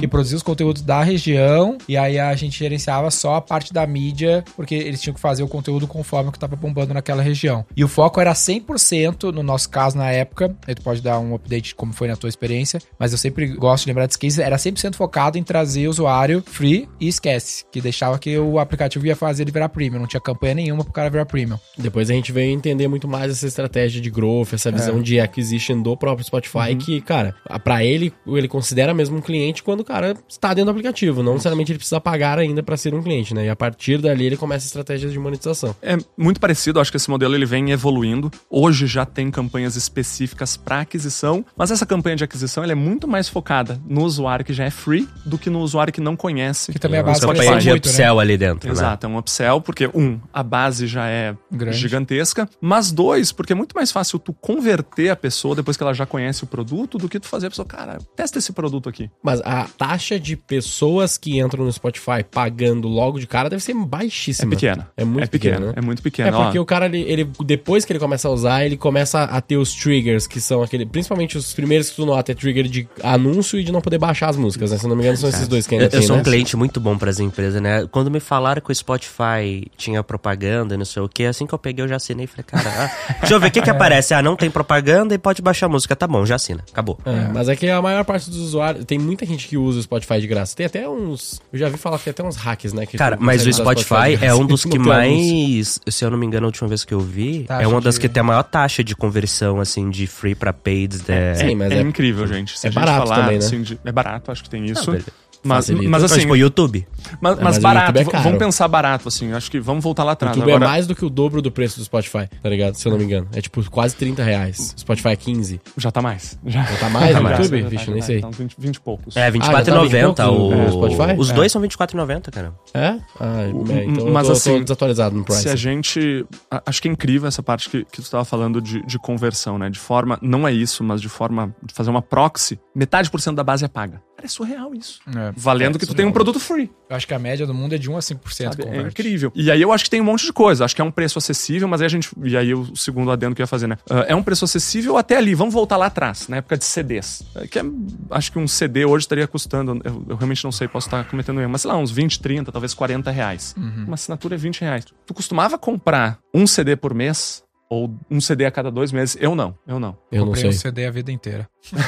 que produzia os conteúdos da região e aí a gente gerenciava só a parte da mídia, porque eles tinham que fazer o conteúdo conforme o que estava bombando naquela região. E o foco era 100%, no nosso caso, na época, aí tu pode dar um update de como foi na tua experiência, mas eu sempre gosto de lembrar desse case, era 100% focado em trazer usuário free e esquece, que deixava que o aplicativo ia fazer ele virar premium, não tinha campanha nenhuma pro cara virar premium. Depois a gente veio entender muito mais essa estratégia de growth, essa visão de acquisition do próprio Spotify, que, cara, pra ele, ele considera mesmo um cliente quando o cara está dentro do aplicativo. Não necessariamente ele precisa pagar ainda pra ser um cliente, né? E a partir dali ele começa estratégias de monetização. É muito parecido, acho que esse modelo ele vem evoluindo. Hoje já tem campanhas específicas para aquisição, mas essa campanha de aquisição ela é muito mais focada no usuário que já é free do que no usuário que não conhece. Que também é básico Spotify. Campanha de muito, né? upsell ali dentro, né? Exato, é um upsell, porque, um, a base já é Grande. gigantesca, mas dois, porque é muito mais fácil tu converter a pessoa depois que ela já conhece o produto do que tu fazer a pessoa, cara, testa esse produto aqui. Mas a taxa de pessoas que entram no Spotify pagando logo de cara deve ser É baixíssima. pequena. É muito é pequena. pequena, né? É muito É pequena. porque ó. o cara, ele, ele- depois que ele começa a usar, ele começa a ter os triggers, que são aquele. Principalmente os primeiros que tu nota, é trigger de anúncio e de não poder baixar as músicas, né? Se eu não me engano, são esses dois que ainda Eu, eu tem, sou um né? cliente muito bom pras empresas, né? Quando me falaram que o Spotify tinha propaganda, e não sei o que, assim que eu peguei, eu já assinei e falei, cara, ah, deixa eu ver o que que aparece. Ah, não tem propaganda e pode baixar a música. Tá bom, já assina. Acabou. É, mas é que a maior parte dos usuários. Tem muita gente que usa o Spotify de graça. Tem até uns. Eu já vi falar que tem até uns hacks, né? que Cara, mas o Spotify de é um dos que mais, se eu não me engano, a última vez que eu vi, Taxa é uma das de- que tem a maior taxa de conversão, assim, de free pra paid. né? Sim, mas é, é- incrível, gente. Se é a gente barato falar, também, né? assim, de- é barato, acho que tem isso. beleza. Mas, Facilita. mas Mas, assim, tipo, o YouTube. mas, É, mas mas o barato, YouTube é vamos pensar barato, assim. Acho que vamos voltar lá O atrás. YouTube Agora, é mais do que o dobro do preço do Spotify, tá ligado? Se eu não me engano. É tipo quase 30 reais. O Spotify é 15. Já tá mais. Já, Já tá mais Já no tá YouTube? já tá, Vixe, já nem tá. sei. Então, 20, 20 e poucos. É, Ah, já tá 24,90 20 o... no Spotify? Os É. dois são 24,90, cara. É? Ah, é, então mas eu tô, assim, tô desatualizado no price. Se a gente. Acho que é incrível essa parte que, que tu estava falando de, de conversão, né? De forma. Não é isso, mas de forma de fazer uma proxy, metade por cento da base é paga. Cara, é surreal isso. É. Valendo É que tu tem um produto free. Eu acho que a média do mundo é de 1 a 5% sabe? É incrível. E aí eu acho que tem um monte de coisa. Acho que é um preço acessível, mas aí a gente. E aí o segundo adendo que eu ia fazer, né? Ah, é um preço acessível até ali. Vamos voltar lá atrás, na época de CDs. É, Que é- acho que um CD hoje estaria custando. Eu, eu realmente não sei, posso estar cometendo erro, mas sei lá, uns 20, 30, talvez 40 reais. Uma assinatura é 20 reais. Tu costumava comprar um CD por mês? Ou um CD a cada dois meses? Eu não, eu não. Eu não Comprei sei. um CD a vida inteira.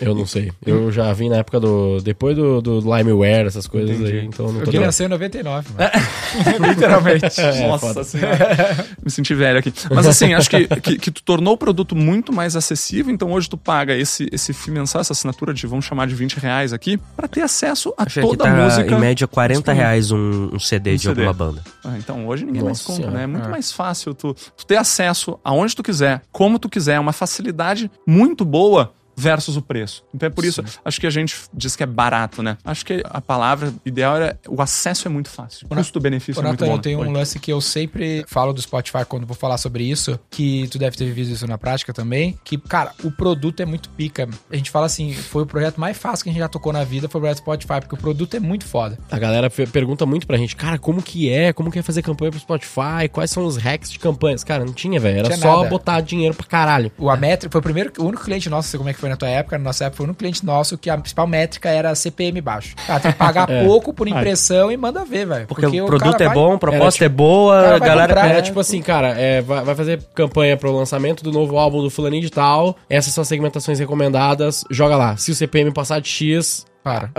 Eu não sei. Eu já vi na época do. Depois do, do Limeware, essas coisas Entendi. aí, então eu não Eu tô queria ligado. nascer em 99, mano. Literalmente. É, Nossa foda. senhora. Me senti velho aqui. Mas assim, acho que, que, que tu tornou o produto muito mais acessível, então hoje tu paga esse, esse FII mensal, essa assinatura de, vamos chamar de 20 reais aqui, pra ter acesso a que toda tá a música. em média 40 disponível. reais um, um CD Um de CD. alguma banda. Ah, então hoje ninguém mais Nossa compra, Senhora. né? É muito É. mais fácil tu, tu ter acesso aonde tu quiser, como tu quiser, é uma facilidade muito boa versus o preço. Então é por isso, acho que a gente diz que é barato, né? Acho que a palavra ideal é o acesso é muito fácil. O custo-benefício é muito bom. eu tenho Oi. um lance que eu sempre falo do Spotify quando vou falar sobre isso, que tu deve ter vivido isso na prática também, que, cara, o produto é muito pica. A gente fala assim, foi o projeto mais fácil que a gente já tocou na vida, foi o projeto Spotify, porque o produto é muito foda. A galera pergunta muito pra gente, cara, como que é? Como que é fazer campanha pro Spotify? Quais são os hacks de campanhas? Cara, não tinha, velho. Era Tinha só nada. botar dinheiro pra caralho. O a métrica foi o primeiro, o único cliente nosso, não sei como é que foi na tua época, na nossa época, foi o único cliente nosso que a principal métrica era CPM baixo. Cara, tem que pagar É. pouco por impressão e manda ver, velho. Porque, o produto é bom, a proposta tipo, é boa, a vai galera... comprar, Era É, tipo assim, cara, é, vai, vai fazer campanha pro lançamento do novo álbum do fulaninho de tal, essas são as segmentações recomendadas, joga lá. Se o CPM passar de X, Para.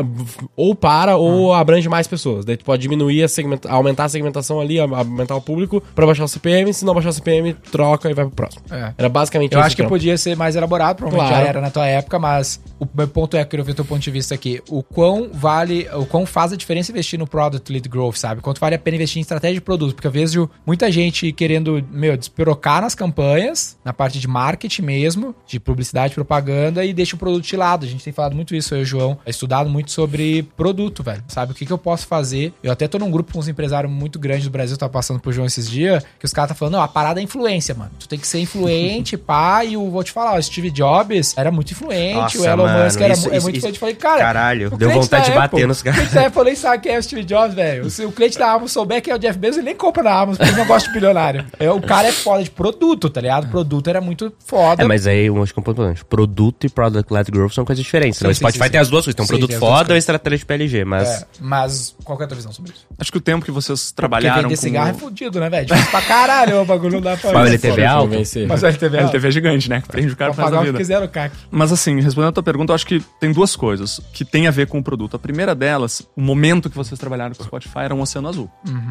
ou para Ah. ou abrange mais pessoas. Daí tu pode diminuir a segmenta, aumentar a segmentação ali, aumentar o público pra baixar o CPM, se não baixar o CPM, troca e vai pro próximo. É. Era basicamente Eu acho que trampo. podia ser mais elaborado, provavelmente Claro. já era na tua época, mas o meu ponto é, eu queria ver o teu ponto de vista aqui. O quão vale, o quão faz a diferença investir no Product Lead Growth, sabe? Quanto vale a pena investir em estratégia de produto? Porque eu vejo muita gente querendo, meu, despirocar nas campanhas, na parte de marketing mesmo, de publicidade, propaganda, e deixa o produto de lado. A gente tem falado muito isso, eu e o João, estudar aprendizado muito sobre produto, velho. Sabe? O que, que eu posso fazer? Eu até tô num grupo com uns empresários muito grandes do Brasil, tá passando por João esses dias, que os caras tá falando, não, a parada é influência, mano. Tu tem que ser influente, pá, e eu vou te falar, o Steve Jobs era muito influente, Nossa, o Elon mano, Musk era isso- mu- é muito influente. Eu falei, cara, Caralho, deu vontade da de bater Apple- nos O caras. cliente da Apple nem sabe quem é o Steve Jobs, velho. Se o cliente da Amazon souber quem é o Jeff Bezos, ele nem compra na Amazon, porque ele não gosta de bilionário. É, o cara é foda de produto, tá ligado? O produto era muito foda. É, mas aí eu acho que é um ponto importante. Produto e product-led growth são coisas diferentes. né? Sim, O sim, Spotify sim, tem sim. as duas coisas. Tem um Sim, produto foda coisas. estratégia de PLG, mas... É, mas qual que é a tua visão sobre isso? Acho que o tempo que vocês Porque trabalharam vender com... cigarro é fudido, né, velho? Difícil pra caralho, o bagulho não dá pra... Mas o LTV é alto? Vencer. Mas o LTV é. LTV é gigante, né? Prende o cara Pra pagar da o que vida. quiser o CAC. Mas assim, respondendo a tua pergunta, eu acho que tem duas coisas que tem a ver com o produto. A primeira delas, o momento que vocês trabalharam com o Spotify era um oceano azul.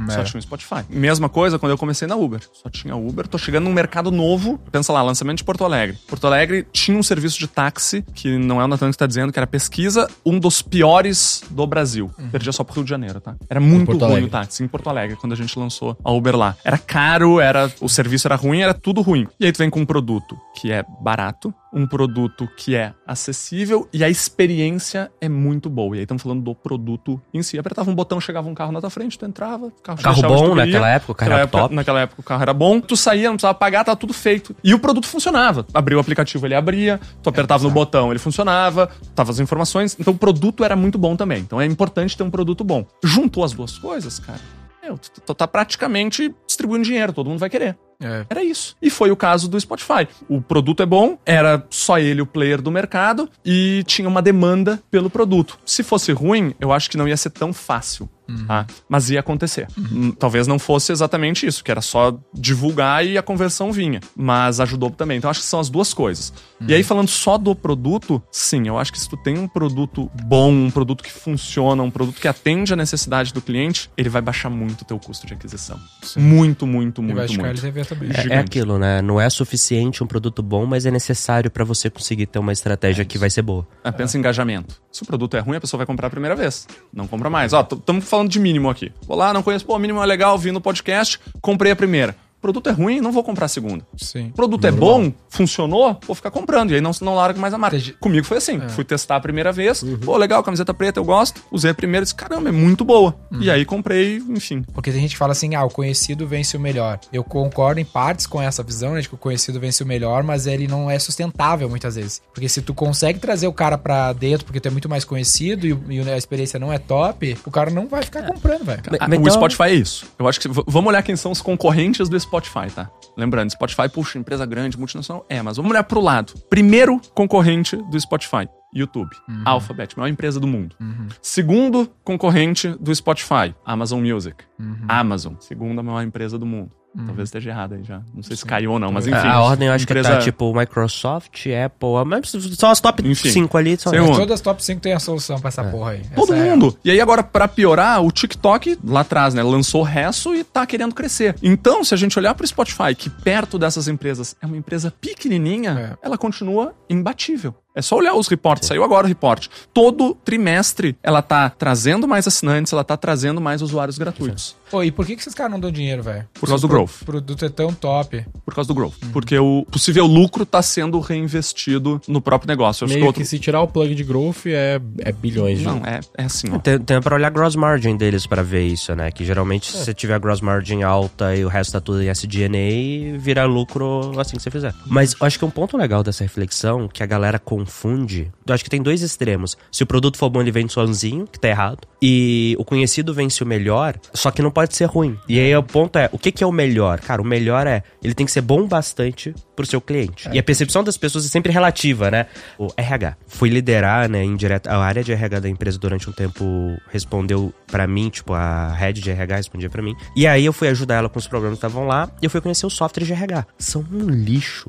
Só é. tinha o Spotify. Mesma coisa quando eu comecei na Uber. Só tinha Uber. Tô chegando num mercado novo. Pensa lá, lançamento de Porto Alegre. Porto Alegre tinha um serviço de táxi, que não é o Natan que está dizendo, que era pesquisa, um dos piores do Brasil. Perdia só pro Rio de Janeiro, tá? Era muito Porto ruim Alegre. o táxi em Porto Alegre, quando a gente lançou a Uber lá. Era caro, era o serviço era ruim, era tudo ruim. E aí tu vem com um produto que é barato, um produto que é acessível e a experiência é muito boa. E aí estamos falando do produto em si. Apertava um botão, chegava um carro na tua frente, tu entrava, o carro, Carro bom naquela época, o carro Naquela era época- top. Naquela época o carro era bom, tu saía, não precisava pagar, tava tudo feito. E o produto funcionava. Abriu o aplicativo, ele abria, tu apertava no botão, ele funcionava, tava as informações. Então o produto era muito bom também. Então é importante ter um produto bom. Juntou as duas coisas, cara. Meu, tu tá praticamente distribuindo dinheiro, todo mundo vai querer. É. Era isso. E foi o caso do Spotify. O produto é bom, era só ele o player do mercado e tinha uma demanda pelo produto. Se fosse ruim, eu acho que não ia ser tão fácil. tá? Mas ia acontecer. Hum, Talvez não fosse exatamente isso, que era só divulgar e a conversão vinha. Mas ajudou também. Então acho que são as duas coisas. E aí, falando só do produto, sim, eu acho que se tu tem um produto bom, um produto que funciona, um produto que atende a necessidade do cliente, ele vai baixar muito o teu custo de aquisição. Muito, muito, vai muito, muito. É, é Gigante. aquilo, né? Não é suficiente um produto bom, mas é necessário pra você conseguir ter uma estratégia que vai ser boa. Ah, pensa em engajamento. Se o produto é ruim, a pessoa vai comprar a primeira vez. Não compra mais. Ó, estamos falando de mínimo aqui. Vou lá, não conheço. Pô, mínimo é legal, vi no podcast, comprei a primeira. O produto é ruim, não vou comprar a segunda. Sim. O produto é bom, funcionou, vou ficar comprando. E aí não, não largo mais a marca. Entendi. Comigo foi assim. Fui testar a primeira vez. Uhum. Pô, legal, camiseta preta, eu gosto. Usei a primeira e disse, caramba, é muito boa. Uhum. E aí comprei, enfim. Porque tem gente que fala assim, ah, o conhecido vence o melhor. Eu concordo em partes com essa visão, né, de que o conhecido vence o melhor, mas ele não é sustentável muitas vezes. Porque se tu consegue trazer o cara pra dentro, porque tu é muito mais conhecido e, e a experiência não é top, o cara não vai ficar comprando, velho. Ah, o então- Spotify é isso. Eu acho que vamos olhar quem são os concorrentes do Spotify, tá? Lembrando, Spotify, puxa, empresa grande, multinacional. É, mas vamos olhar pro lado. Primeiro concorrente do Spotify. YouTube, Alphabet, maior empresa do mundo. Segundo concorrente do Spotify, Amazon Music. Amazon, segunda maior empresa do mundo. Talvez esteja errado aí já. Não sei se caiu ou não, mas enfim. a, a ordem eu acho que empresa- tá tipo Microsoft, Apple, mas são as top Enfim. 5 ali. São um- Todas as top 5 tem a solução pra essa porra aí. Todo Essa é mundo. E aí agora, pra piorar, o TikTok lá atrás, né, lançou o resto e tá querendo crescer. Então, se a gente olhar pro Spotify, que perto dessas empresas é uma empresa pequenininha, ela continua imbatível. É só olhar os reportes. Saiu agora o report. Todo trimestre ela tá trazendo mais assinantes, ela tá trazendo mais usuários gratuitos. Pô, e por que, que esses caras não dão dinheiro, velho? Por causa do Se o growth. produto é tão top. Por causa do growth. Porque o possível lucro tá sendo reinvestido no próprio negócio. Eu acho que Meio outro- que se tirar o plug de growth é, é bilhões Não, é, é assim, ó. Tem, tem pra olhar a gross margin deles pra ver isso, né? Que geralmente se você tiver a gross margin alta e o resto tá tudo em SG&A, vira lucro assim que você fizer. Mas eu acho que um ponto legal dessa reflexão, que a galera confunde, eu acho que tem dois extremos. Se o produto for bom, ele vende sozinho, que tá errado. E o conhecido vence o melhor, só que não pode ser ruim. E aí o ponto é, o que, que é o melhor? Cara, o melhor é, ele tem que ser bom bastante pro seu cliente. E a percepção das pessoas é sempre relativa, né? O RH. Fui liderar, né, indireta, a área de RH da empresa durante um tempo respondeu pra mim, tipo, a head de RH respondia pra mim. E aí eu fui ajudar ela com os programas que estavam lá e eu fui conhecer o software de RH. São um lixo.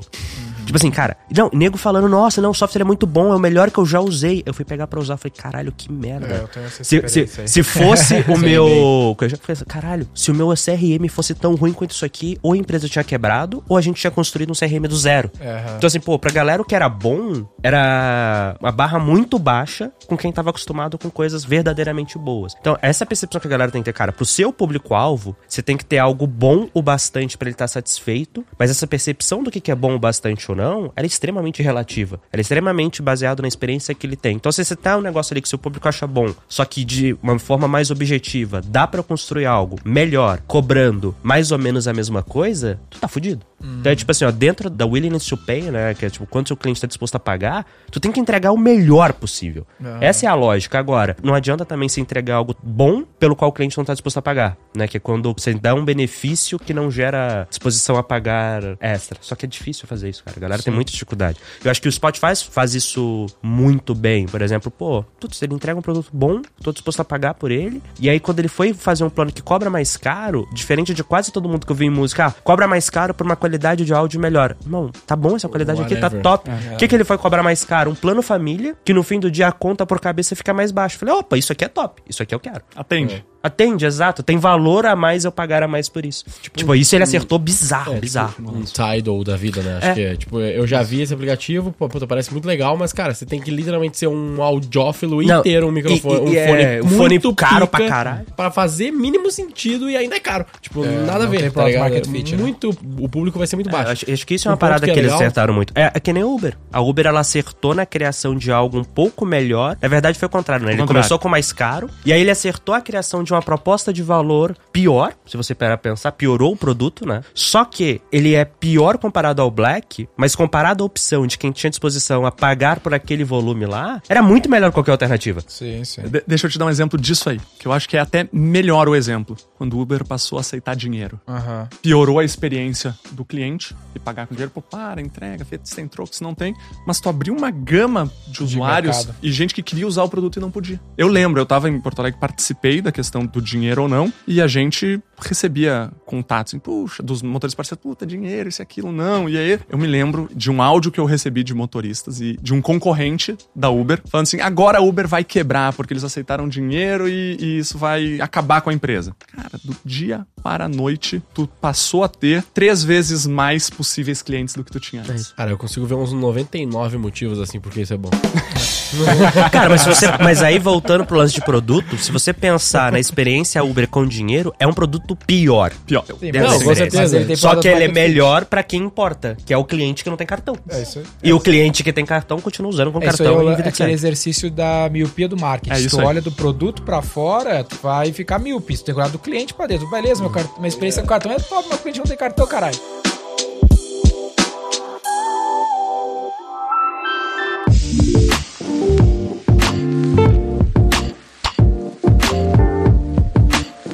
Tipo assim, cara, não, nego falando, nossa, não, o software é muito bom, é o melhor que eu já usei. Eu fui pegar pra usar, falei, caralho, que merda. É, eu tenho essa Se, se, se fosse o meu. Eu já falei assim, caralho, se o meu CRM fosse tão ruim quanto isso aqui, ou a empresa tinha quebrado, ou a gente tinha construído um CRM do zero. Aham. Então, assim, pô, pra galera o que era bom era uma barra muito baixa com quem tava acostumado com coisas verdadeiramente boas. Então, essa percepção que a galera tem que ter, cara, pro seu público-alvo, você tem que ter algo bom o bastante pra ele estar satisfeito, mas essa percepção do que que é bom o bastante ou não, ela é extremamente relativa. Ela é extremamente baseada na experiência que ele tem. Então, se você tá um negócio ali que seu público acha bom, só que de uma forma mais objetiva, dá para construir algo melhor, cobrando mais ou menos a mesma coisa, tu tá fudido. Então é tipo assim, ó, dentro da willingness to pay, né, que é tipo quanto seu cliente tá disposto a pagar, tu tem que entregar o melhor possível. Essa é a lógica. Agora, não adianta também se entregar algo bom pelo qual o cliente não tá disposto a pagar, né, que é quando você dá um benefício que não gera disposição a pagar extra. Só que é difícil fazer isso, cara. A galera tem muita dificuldade. Eu acho que o Spotify faz isso muito bem. Por exemplo, pô, putz, ele entrega um produto bom, tô disposto a pagar por ele. E aí, quando ele foi fazer um plano que cobra mais caro, diferente de quase todo mundo que eu vi em música, ah, cobra mais caro por uma qualidade de áudio melhor. Não, tá bom essa qualidade aqui, tá Whatever. top. O que, que ele foi cobrar mais caro? Um plano família, que no fim do dia a conta por cabeça fica mais baixa. Falei, opa, isso aqui é top, isso aqui eu quero. Atende. Atende, exato. Tem valor a mais eu pagar a mais por isso. Tipo, isso ele acertou bizarro, É, bizarro. tipo, um Tidal da vida, né? Acho É. que é. Tipo, eu já vi esse aplicativo, pô, puta, parece muito legal, mas, cara, você tem que literalmente ser um audiófilo Não, inteiro, um microfone, e- e um fone é, um fone muito caro pra caralho. Pra fazer mínimo sentido e ainda é caro. Tipo, É, nada a ver, tá ligado? né? muito, O público vai ser muito É, baixo. acho, acho que isso é Um uma parada que, que é eles legal- acertaram muito. É, é que nem a Uber. A Uber, ela acertou na criação de algo um pouco melhor. Na verdade, foi o contrário, né? Ele contrário. começou com mais caro. E aí ele acertou a criação de uma proposta de valor pior. Se você parar pra pensar, piorou o produto, né? Só que ele é pior comparado ao Black, mas comparado à opção de quem tinha disposição a pagar por aquele volume lá, era muito melhor que qualquer alternativa. Sim, sim. De- deixa eu te dar um exemplo disso aí, que eu acho que é até melhor o exemplo. Quando o Uber passou a aceitar dinheiro. Aham. Piorou a experiência do cliente e pagar com dinheiro, pô, para, entrega, feito se tem troco, se não tem. Mas tu abriu uma gama de usuários mercado. e gente que queria usar o produto e não podia. Eu lembro, eu tava em Porto Alegre, participei da questão do dinheiro ou não, e a gente recebia contatos, assim, puxa, dos motoristas parceiros, puta, dinheiro, isso e aquilo, não. E aí eu me lembro de um áudio que eu recebi de motoristas e de um concorrente da Uber, falando assim: agora a Uber vai quebrar porque eles aceitaram dinheiro e, e isso vai acabar com a empresa. Cara, do dia para a noite, tu passou a ter três vezes mais possíveis clientes do que tu tinha antes. Cara, eu consigo ver uns 99 motivos, assim, porque isso é bom. Cara, mas, se você, mas aí voltando pro lance de produto, se você pensar na experiência Uber com dinheiro, é um produto pior. Pior. Sim, com certeza. mas ele tem Só que ele é melhor pra quem importa, que é o cliente que não tem cartão. É isso aí. E o cliente que tem cartão continua usando com É isso aí, cartão é aquele exercício da miopia do marketing. É tu aí. olha do produto pra fora, tu vai ficar míope. Se tu tem que olhar do cliente pra dentro. Beleza, meu cart... minha experiência com cartão é top, meu cliente não tem cartão, caralho.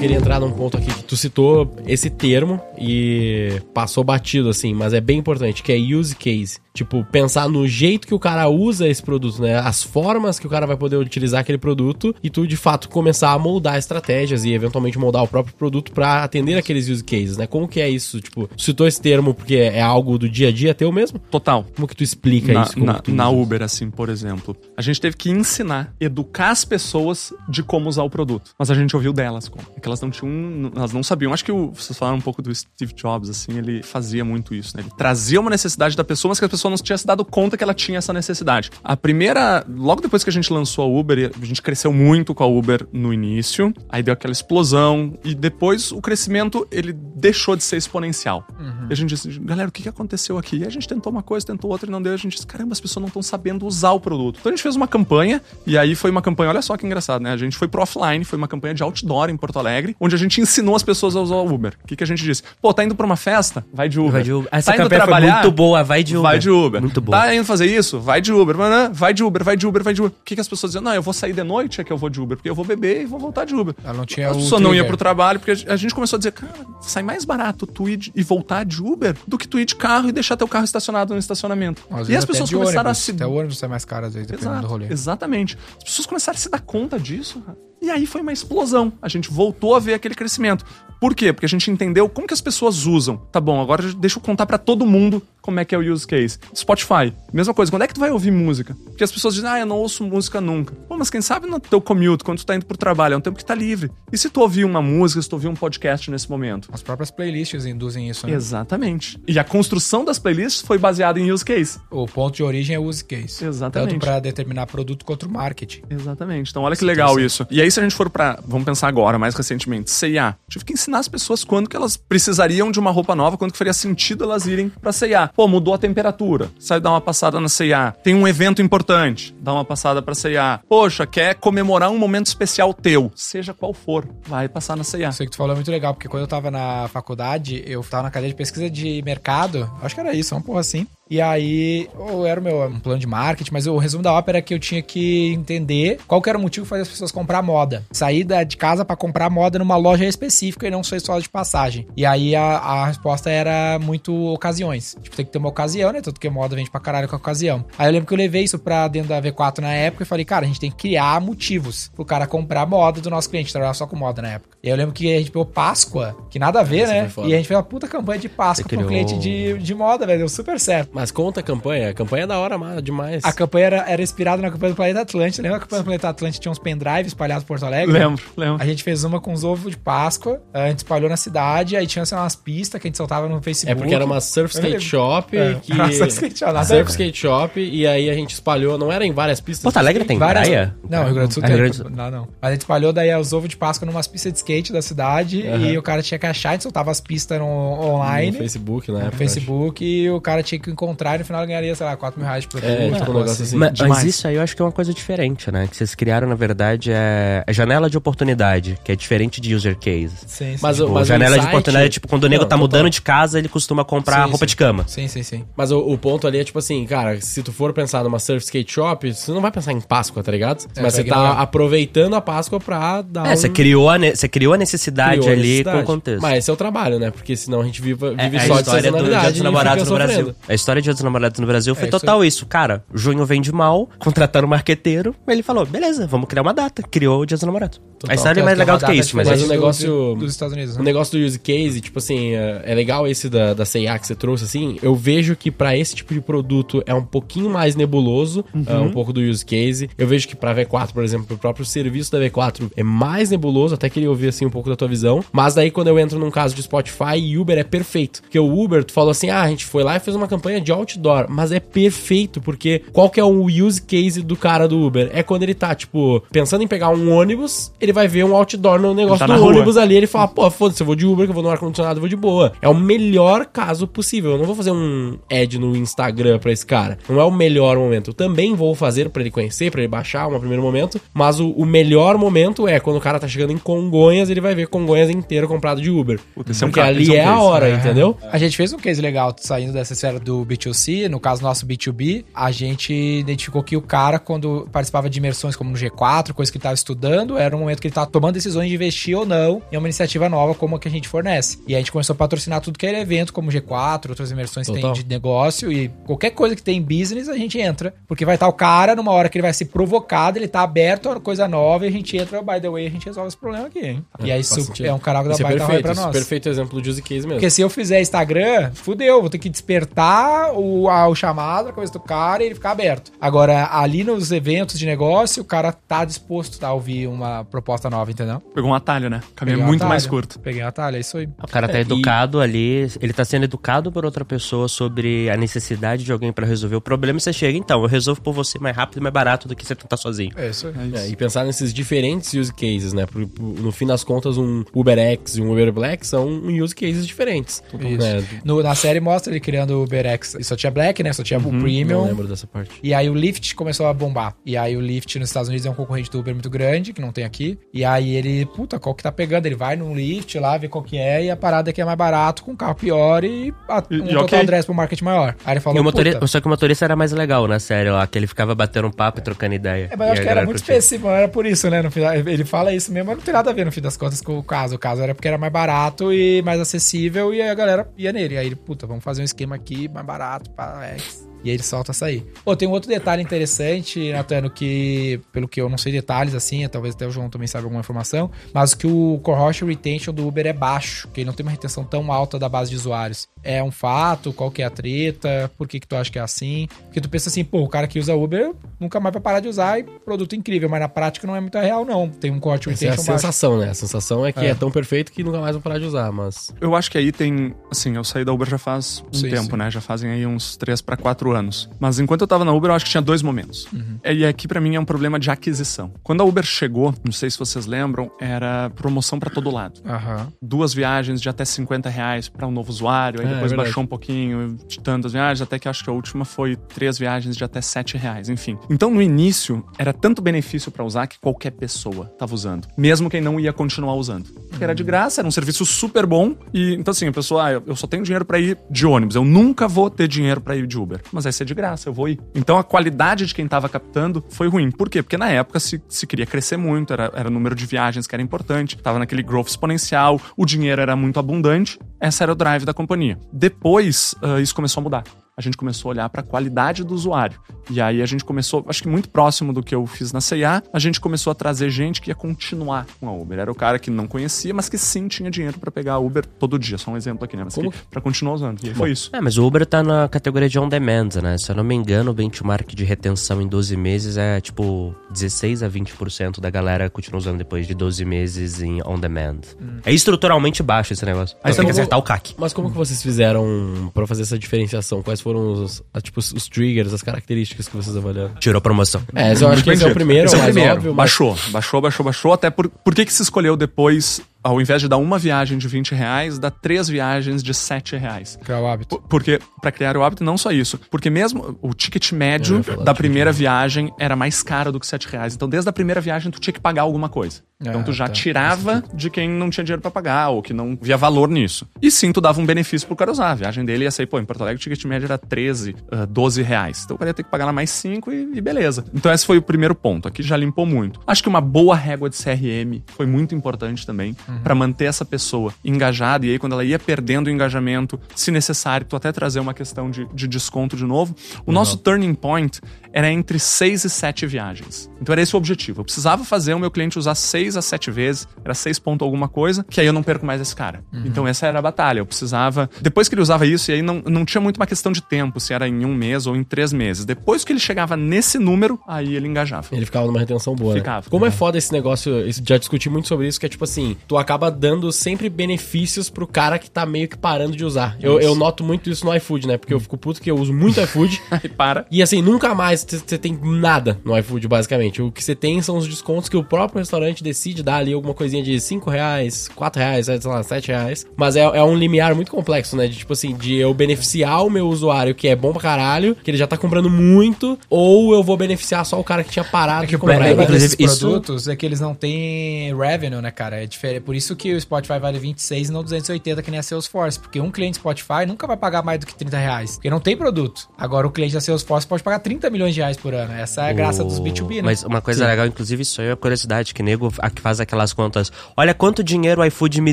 Queria entrar num ponto aqui que tu citou esse termo e passou batido, assim, mas é bem importante, que é use case. Tipo, pensar no jeito que o cara usa esse produto, né? As formas que o cara vai poder utilizar aquele produto e tu, de fato, começar a moldar estratégias e, eventualmente, moldar o próprio produto pra atender aqueles use cases, né? Como que é isso? Tipo, tu citou esse termo porque é algo do dia a dia teu mesmo? Total. Como que tu explica na, isso? Como na, na? Uber, assim, por exemplo, a gente teve que ensinar, educar as pessoas de como usar o produto. Mas a gente ouviu delas como. É que elas não tinham. Elas não sabiam. Acho que o, vocês falaram um pouco do Steve Jobs, assim, ele fazia muito isso, né? Ele trazia uma necessidade da pessoa, mas que a pessoa não tinha se dado conta que ela tinha essa necessidade. A primeira. Logo depois que a gente lançou a Uber, a gente cresceu muito com a Uber no início, aí deu aquela explosão, e depois o crescimento ele deixou de ser exponencial. E a gente disse, galera, o que que aconteceu aqui? E a gente tentou uma coisa, tentou outra e não deu. A gente disse, caramba, as pessoas não estão sabendo usar o produto. Então a gente fez uma campanha, e aí foi uma campanha, olha só que engraçado, né? A gente foi pro offline, foi uma campanha de outdoor em Porto Alegre, onde a gente ensinou as pessoas a usar o Uber. O que, que a gente disse? Pô, tá indo pra uma festa? Vai de Uber. Vai de Uber. Essa tá indo trabalhar? muito boa, vai de Uber. Vai de Uber. Muito boa. Tá indo fazer isso? Vai de Uber. Mano, Vai de Uber, vai de Uber, vai de Uber. O que, que as pessoas diziam? Não, eu vou sair de noite é que eu vou de Uber, porque eu vou beber e vou voltar de Uber. Ela não tinha As o pessoas não ia pro trabalho, porque a gente começou a dizer, cara, sai mais barato tu ir de- e voltar de Uber do que tu ir de carro e deixar teu carro estacionado no estacionamento. Às e as pessoas começaram ônibus, a se Até o ônibus sai mais caro, às vezes, dependendo do Exato, rolê. exatamente. As pessoas começaram a se dar conta disso, cara. E aí foi uma explosão. A gente voltou a ver aquele crescimento. Por quê? Porque a gente entendeu como que as pessoas usam. Tá bom, agora deixa eu contar pra todo mundo como é que é o use case. Spotify, mesma coisa. Quando é que tu vai ouvir música? Porque as pessoas dizem, ah, eu não ouço música nunca. Pô, mas quem sabe no teu commute, quando tu tá indo pro trabalho, é um tempo que tá livre. E se tu ouvir uma música, se tu ouvir um podcast nesse momento? As próprias playlists induzem isso, né? Exatamente. E a construção das playlists foi baseada em use case. O ponto de origem é o use case. Exatamente. Tanto pra determinar produto quanto marketing. Exatamente. Então, olha que legal isso. E aí, se a gente for pra. Vamos pensar agora, mais recentemente, CIA. Tive que ensinar as pessoas quando que elas precisariam de uma roupa nova, quando que faria sentido elas irem pra CIA. Pô, mudou a temperatura. Sai dar uma passada na C&A. Tem um evento importante. Dá uma passada pra C&A. Poxa, quer comemorar um momento especial teu. Seja qual for. Vai passar na C&A. Isso que tu falou é muito legal, porque quando eu tava na faculdade, eu tava na cadeia de pesquisa de mercado, acho que era isso, uma porra assim. E aí, ou era o meu um plano de marketing, mas o resumo da ópera é que eu tinha que entender qual que era o motivo que fazia as pessoas comprar moda. Sair da- de casa pra comprar moda numa loja específica e não só só de passagem. E aí a, a resposta era muito ocasiões. Tipo, tem que ter uma ocasião, né? Tanto que moda vende pra caralho com a ocasião. Aí eu lembro que eu levei isso pra dentro da V4 na época e falei, cara, a gente tem que criar motivos pro cara comprar moda do nosso cliente, trabalhar só com moda na época. E aí eu lembro que a gente pegou Páscoa, que nada a ver, Essa né? E a gente fez uma puta campanha de Páscoa Você pro criou- cliente de, de moda, velho. Deu super certo. Mas conta a campanha. A campanha é da hora, mano, demais. A campanha era, era inspirada na campanha do Planeta Atlântico. Lembra que a campanha do Planeta Atlântico tinha uns pendrives espalhados por Porto Alegre? Lembro, lembro. A gente fez uma com os ovos de Páscoa, a gente espalhou na cidade, aí tinha assim, umas pistas que a gente soltava no Facebook. É porque era uma surf skate shop É, que. surf skate shop, nada surf skate shop, e aí a gente espalhou, não era em várias pistas. Porto Alegre tem Várias- praia? Não, Rio Grande do Sul Ah, tem. Grande. Não, não. Mas a gente espalhou daí os ovos de Páscoa numas pistas de skate da cidade e o cara tinha que achar, a gente soltava as pistas no, online. No Facebook, né? No Facebook e o cara tinha que encontrar e no final ganharia, sei lá, 4 mil reais de produto. É, tipo um negócio assim. Mas, mas demais. isso aí eu acho que é uma coisa diferente, né? Que vocês criaram, na verdade, é, é janela de oportunidade, que é diferente de user case. Sim, sim. Mas, Tipo, o- mas janela de insight- oportunidade é tipo quando o nego Não, tá mudando de casa, ele costuma comprar Sim, roupa sim. de cama. Sim, sim, sim. Mas o, o ponto ali é tipo assim, cara, se tu for pensar numa surf skate shop, você não vai pensar em Páscoa, tá ligado? É, Mas você tá ignorar. aproveitando a Páscoa pra dar É, um... você criou, a ne- você criou a necessidade criou a ali necessidade. com o contexto. Mas esse é o trabalho, né? Porque senão a gente vive, É, vive é só a de história do Dia dos Namorados no Brasil. sofrendo. A história do Dia dos Namorados no Brasil foi É, isso total isso. Cara, junho vende mal, contrataram um marqueteiro, ele falou, beleza, vamos criar uma data. Criou o Dia dos Namorados. a história é mais legal do que isso, mas... Mas é o negócio- dos Estados Unidos, O né? negócio do use case, tipo assim, é é legal esse da, da C&A que você trouxe, assim, eu vejo que pra esse tipo de produto é um pouquinho mais nebuloso, é, um pouco do use case. Eu vejo que pra V4, por exemplo, o próprio serviço da V4 é mais nebuloso, até queria ouvir, assim, um pouco da tua visão. Mas daí, quando eu entro num caso de Spotify e Uber, é perfeito. Porque o Uber, tu falou assim, ah, a gente foi lá e fez uma campanha de outdoor, mas é perfeito, porque qual que é o use case do cara do Uber? É quando ele tá, tipo, pensando em pegar um ônibus, ele vai ver um outdoor no negócio tá do na rua. ônibus ali, ele fala, pô, foda-se, eu vou de Uber, que eu vou no ar-condicionado, eu vou de boa. É o melhor caso possível. Eu não vou fazer um ad no Instagram pra esse cara. Não é o melhor momento. Eu também vou fazer pra ele conhecer, pra ele baixar um primeiro momento. Mas o, o melhor momento é quando o cara tá chegando em Congonhas, ele vai ver Congonhas inteiro comprado de Uber. Puta, esse é um Porque ali é é a hora, É. entendeu? A gente fez um case legal saindo dessa esfera do B2C, no caso nosso B2B, a gente identificou que o cara, quando participava de imersões como no G4, coisa que ele estava estudando, era um momento que ele estava tomando decisões de investir ou não em uma iniciativa nova como a que a gente fornece. E a gente começou a patrocinar tudo que era evento, como G4, outras imersões que Total. tem de negócio e qualquer coisa que tem em business, a gente entra. Porque vai estar o cara numa hora que ele vai ser provocado, ele tá aberto a coisa nova e a gente entra, by the way, a gente resolve esse problema aqui, hein? e aí isso sentido. é um caralho da é baita ROI perfeito, pra é nós. perfeito exemplo de use case mesmo. Porque se eu fizer Instagram, fudeu, vou ter que despertar o, a- o chamado, a cabeça do cara e ele ficar aberto. Agora, ali nos eventos de negócio, o cara tá disposto a ouvir uma proposta nova, entendeu? Pegou um atalho, né? Caminho Peguei muito atalho. mais curto. Peguei um atalho, é isso aí. O cara tá É, e- educado ali, ele tá sendo educado por outra pessoa sobre a necessidade de alguém pra resolver o problema e você chega, então, eu resolvo por você mais rápido e mais barato do que você tentar sozinho. É isso aí. É, e pensar nesses diferentes use cases, né? Por- por- no fim das contas, um UberX e um Uber Black são use cases diferentes. Isso. Né? No- na série mostra ele criando o UberX. E só tinha Black, né? Só tinha o Não Premium. lembro dessa parte. E aí o Lyft começou a bombar. E aí o Lyft nos Estados Unidos é um concorrente do Uber muito grande, que não tem aqui. E aí ele, puta, qual que tá pegando? Ele vai num Lyft lá, vê qual que é, e a parada aqui é mais barato, com um carro pior e a, E- um e total ok. address pro market maior. Aí ele E falou, o motorista, só que o motorista era mais legal na série lá, que ele ficava batendo um papo e trocando ideia. É, mas eu acho E que era muito curtia. específico, era por isso, né? No final, ele fala isso mesmo, mas não tem nada a ver no fim das contas com o caso. O caso era porque era mais barato e mais acessível e aí a galera ia nele. Aí ele, puta, vamos fazer um esquema aqui mais barato para X. E aí ele solta aí. Pô, tem um outro detalhe interessante, Natano, que, pelo que eu não sei detalhes assim, talvez até o João também saiba alguma informação, mas que o cohort retention do Uber é baixo, que ele não tem uma retenção tão alta da base de usuários. É um fato? Qual que é a treta? Por que que tu acha que é assim? Porque tu pensa assim, pô, o cara que usa Uber nunca mais vai parar de usar e produto incrível, mas na prática não é muito real, não. Tem um cohort Essa é a retention baixo. sensação, né? A sensação é que é. É. tão perfeito que nunca mais vão parar de usar, mas... Eu acho que aí tem. Assim, eu saí da Uber já faz um Sim, tempo, sim. né? Já fazem aí uns 3 para 4 anos. Mas enquanto eu tava na Uber, eu acho que tinha dois momentos. Uhum. E aqui para mim é um problema de aquisição. Quando a Uber chegou, não sei se vocês lembram, era promoção para todo lado. Aham. Duas viagens de até 50 reais para um novo usuário, aí É, depois é baixou um pouquinho de tantas viagens, até que acho que a última foi três viagens de até 7 reais, enfim. Então no início era tanto benefício para usar que qualquer pessoa tava usando, mesmo quem não ia continuar usando. Porque era de graça, era um serviço super bom e então assim, a pessoa, ah, eu- eu só tenho dinheiro para ir de ônibus, eu nunca vou ter dinheiro para ir de Uber, mas vai ser de graça, eu vou ir. Então a qualidade de quem tava captando foi ruim. Por quê? Porque na época se, se queria crescer muito, era, era o número de viagens que era importante, tava naquele growth exponencial, o dinheiro era muito abundante, essa era o drive da companhia. Depois, ah, isso começou a mudar. A gente começou a olhar para a qualidade do usuário. E aí a gente começou, acho que muito próximo do que eu fiz na CIA, a gente começou a trazer gente que ia continuar com a Uber. Era o cara que não conhecia, mas que sim tinha dinheiro para pegar a Uber todo dia. Só um exemplo aqui, né? Mas para continuar usando. E aí foi isso. É, mas o Uber tá na categoria de on-demand, né? Se eu não me engano, o benchmark de retenção em 12 meses é tipo 16 a 20% da galera continua usando depois de 12 meses em on-demand. É estruturalmente baixo esse negócio. Aí Mas você tem que acertar o CAC. Mas como que vocês fizeram pra fazer essa diferenciação? Quais foram os, ah, tipo, os triggers, as características que vocês avaliaram? Tirou promoção. É, eu acho que esse é o primeiro, Esse é o é o mais primeiro. óbvio. mas- Baixou, baixou, baixou, baixou. Até por, por que, que se escolheu depois, ao invés de dar uma viagem de 20 reais, dar três viagens de 7 reais? Criar o hábito. Por- Porque, pra criar o hábito, não só isso. Porque mesmo o ticket médio falar da primeira viagem era mais caro do que 7 reais. Então, desde a primeira viagem, tu tinha que pagar alguma coisa. Então, Ah, tu já tá. tirava de quem não tinha dinheiro pra pagar ou que não via valor nisso. E sim, tu dava um benefício pro cara usar. A viagem dele ia ser, pô, em Porto Alegre o ticket médio era 13, ah, 12 reais. Então, o cara ia ter que pagar lá mais 5 e, e beleza. Então, esse foi o primeiro ponto. Aqui já limpou muito. Acho que uma boa régua de CRM foi muito importante também pra manter essa pessoa engajada. E aí, quando ela ia perdendo o engajamento, se necessário, tu até trazer uma questão de, de desconto de novo. O nosso turning point era entre 6 e 7 viagens. Então era esse o objetivo. Eu precisava fazer o meu cliente usar 6 a 7 vezes, era 6 ponto alguma coisa, que aí eu não perco mais esse cara. Então essa era a batalha. Eu precisava. Depois que ele usava isso, e aí não, não tinha muito uma questão de tempo, se era em um mês ou em três meses. Depois que ele chegava nesse número, aí ele engajava. Ele ficava numa retenção boa, Ficava. né? Como é foda esse negócio, já discuti muito sobre isso, que é tipo assim, tu acaba dando sempre benefícios pro cara que tá meio que parando de usar. Eu, eu noto muito isso no iFood, né? Porque eu fico puto que eu uso muito iFood. Aí para. E assim, nunca mais você tem nada no iFood, basicamente. O que você tem são os descontos que o próprio restaurante decide dar ali alguma coisinha de 5 reais, 4 reais, sei lá, 7 reais. Mas é, é um limiar muito complexo, né? De tipo assim, de eu beneficiar o meu usuário que é bom pra caralho, que ele já tá comprando muito, ou eu vou beneficiar só o cara que tinha parado É que de o comprar. problema inclusive, desses isso- produtos é que eles não têm revenue, né, cara? É diferente. Por isso que o Spotify vale 26 e não 280, que nem a Salesforce. Porque um cliente Spotify nunca vai pagar mais do que 30 reais. Porque não tem produto. Agora, o cliente da Salesforce pode pagar 30 milhões de reais por ano. Essa é a graça dos B2B, né? Mas uma coisa legal, inclusive, isso aí é uma curiosidade, que nego a- que faz aquelas contas. Olha quanto dinheiro o iFood me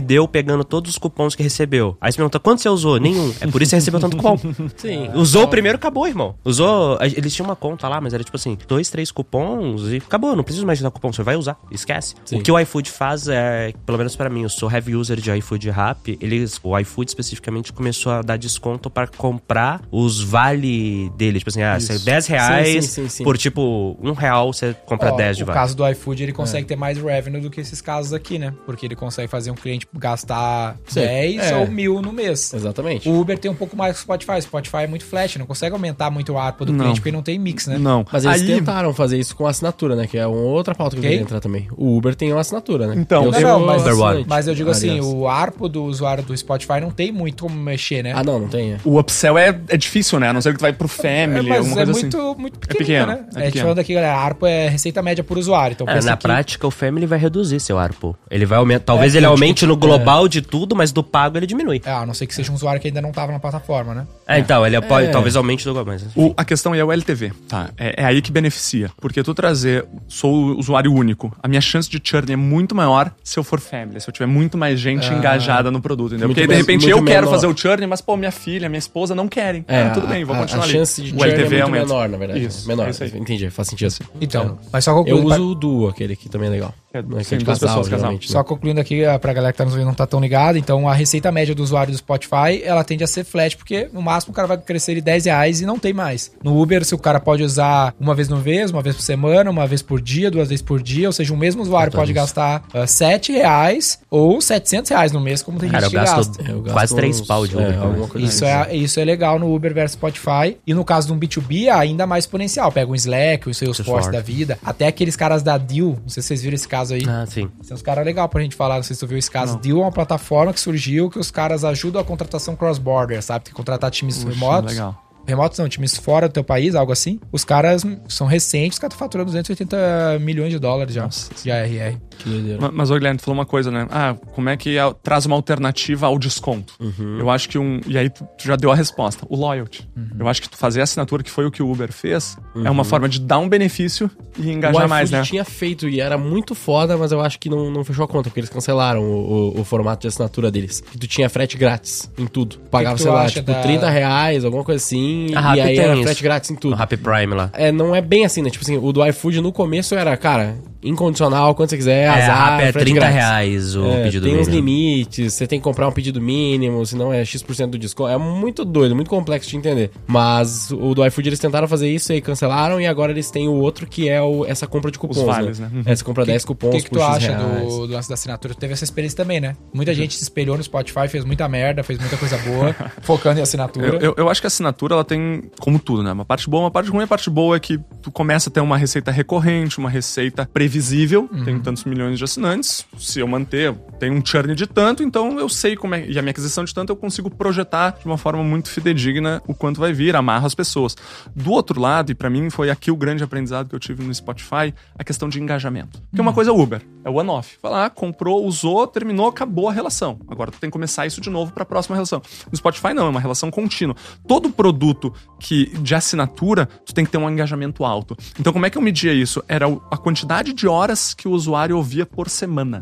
deu pegando todos os cupons que recebeu. Aí você pergunta, quanto você usou? Nenhum. É por isso que você recebeu tanto cupom. Sim. Usou o primeiro, acabou, irmão. Usou. Eles tinham uma conta lá, mas era tipo assim: dois, três cupons e acabou. Não preciso mais de dar cupom, você vai usar. Esquece. Sim. O que o iFood faz é, pelo menos pra mim, eu sou heavy user de iFood e Rap. Eles, o iFood especificamente começou a dar desconto pra comprar os vale dele. Tipo assim, ah, Isso. se é 10 reais sim, sim, sim. por tipo um real você compra Ó, 10 de vale. caso do iFood, ele consegue ter mais revenue do que esses casos aqui, né? Porque ele consegue fazer um cliente gastar Sim, 10 é. ou mil no mês. Exatamente. O Uber tem um pouco mais que o Spotify. O Spotify é muito flat, não consegue aumentar muito o ARPA do Não. cliente porque não tem mix, né? Não. Mas eles Aí, tentaram fazer isso com assinatura, né? Que é uma outra pauta que eu Quem? queria entrar também. O Uber tem uma assinatura, né? Então, eu Não, sou não, mas, Mas eu digo assim, Aliás. o ARPO do usuário do Spotify não tem muito como mexer, né? Ah, não, não tem. é. o upsell é, é difícil, né? A não ser que tu vai pro Family, É, alguma mas é coisa muito, assim. muito pequeno, pequeno, né? é É, a gente pequeno. falando aqui, galera, ARPO é receita média por usuário. Então É, na que- prática, o Family vai reduzir seu ARPU. Ele vai aumentar. Talvez É, ele eu aumente no global de tudo, mas do pago ele diminui. É, a não ser que seja um usuário que ainda não tava na plataforma, né? É, então, ele pode, É. talvez aumente do global. Mas, O- a questão é o LTV, tá? É, é aí que beneficia. Porque tu trazer, sou o usuário único, a minha chance de churn é muito maior se eu for family, se eu tiver muito mais gente Ah. engajada no produto, entendeu? Muito Porque aí, de repente, muito eu quero menor. fazer o churn, mas, pô, minha filha, minha esposa não querem. É, ah, tudo bem, vou a- continuar a, ali. chance de o churn é LTV muito aumenta. menor, na verdade. Isso, menor, é isso aí. entendi, faz sentido. Então, mas só Eu concluindo... uso o Duo, aquele que também é legal. É, Né, que sim, é duas casal, pessoas, casal. né? Só concluindo aqui, ah, pra galera que tá nos ouvindo não tá tão ligada, então a receita média do usuário do Spotify, ela tende a ser flat, porque no máximo o cara vai crescer de 10 reais e não tem mais. No Uber, se o cara pode usar uma vez no mês, uma vez por semana, uma vez por dia, duas vezes por dia, ou seja, o mesmo usuário Falta pode isso. gastar ah, 7 reais ou 700 reais no mês, como tem Cara, eu gente que gasto, gasta. Eu gasto quase 3 uns- pau de é, Uber. coisa Isso assim. é, isso é legal no Uber versus Spotify. E no caso de um B2B, é ainda mais exponencial. Pega um Slack, o Salesforce da vida. Até aqueles caras da Deal. Não sei se vocês viram esse caso aí. Ah, sim. Tem uns caras legais pra gente falar, não sei se tu viu esse caso. Deal é uma plataforma que surgiu que os caras ajudam a contratação cross-border, sabe? Tem que contratar times Puxa, remotos. legal. Remotos não, times fora do teu país, algo assim. Os caras são recentes, os caras estão faturando 280 milhões de dólares já. Nossa de ARR. Que doideira. Ma- Mas, ô Guilherme, tu falou uma coisa, né? Ah, como é que é- traz uma alternativa ao desconto? Eu acho que um. E aí tu, tu já deu a resposta: o loyalty. Eu acho que tu fazer a assinatura, que foi o que o Uber fez, é uma forma de dar um benefício e O engajar mais, né? tinha feito e era muito foda, mas eu acho que não, não fechou a conta, porque eles cancelaram o, o- o formato de assinatura deles. Que tu tinha frete grátis em tudo. Pagava, tu sei lá, tipo, da- 30 reais, alguma coisa assim. A e aí era frete grátis em O tudo. Happy Prime lá. É, não é bem assim, né? Tipo assim, o do iFood no começo era, cara, incondicional, quando você quiser, É, azar, é frete 30 grátis. reais o É, pedido tem uns mínimo. limites, você tem que comprar um pedido mínimo, senão é X% do desconto. É muito doido, muito complexo de entender. Mas o do iFood eles tentaram fazer isso e cancelaram, e agora eles têm o outro que é o, essa compra de cupons. vales, né? Uhum. É, você compra 10 O cupons que, que por tu X acha do, do lance da assinatura? Tu teve essa experiência também, né? Muita gente se espelhou no Spotify, fez muita merda, fez muita coisa boa, focando em assinatura. Eu, eu, eu acho que a assinatura, ela tem, como tudo, né? Uma parte boa, uma parte ruim. A parte boa é que tu começa a ter uma receita recorrente, uma receita previsível. Tem tantos milhões de assinantes. Se eu manter, tem um churn de tanto, então eu sei como é. E a minha aquisição de tanto, eu consigo projetar de uma forma muito fidedigna o quanto vai vir, amarro as pessoas. Do outro lado, e pra mim foi aqui o grande aprendizado que eu tive no Spotify, a questão de engajamento. Porque uma coisa é Uber, é o one-off. Vai lá, comprou, usou, terminou, acabou a relação. Agora tu tem que começar isso de novo pra próxima relação. No Spotify não, é uma relação contínua. Todo produto que de assinatura, tu tem que ter um engajamento alto. Então como é que eu media isso? Era a quantidade de horas que o usuário ouvia por semana.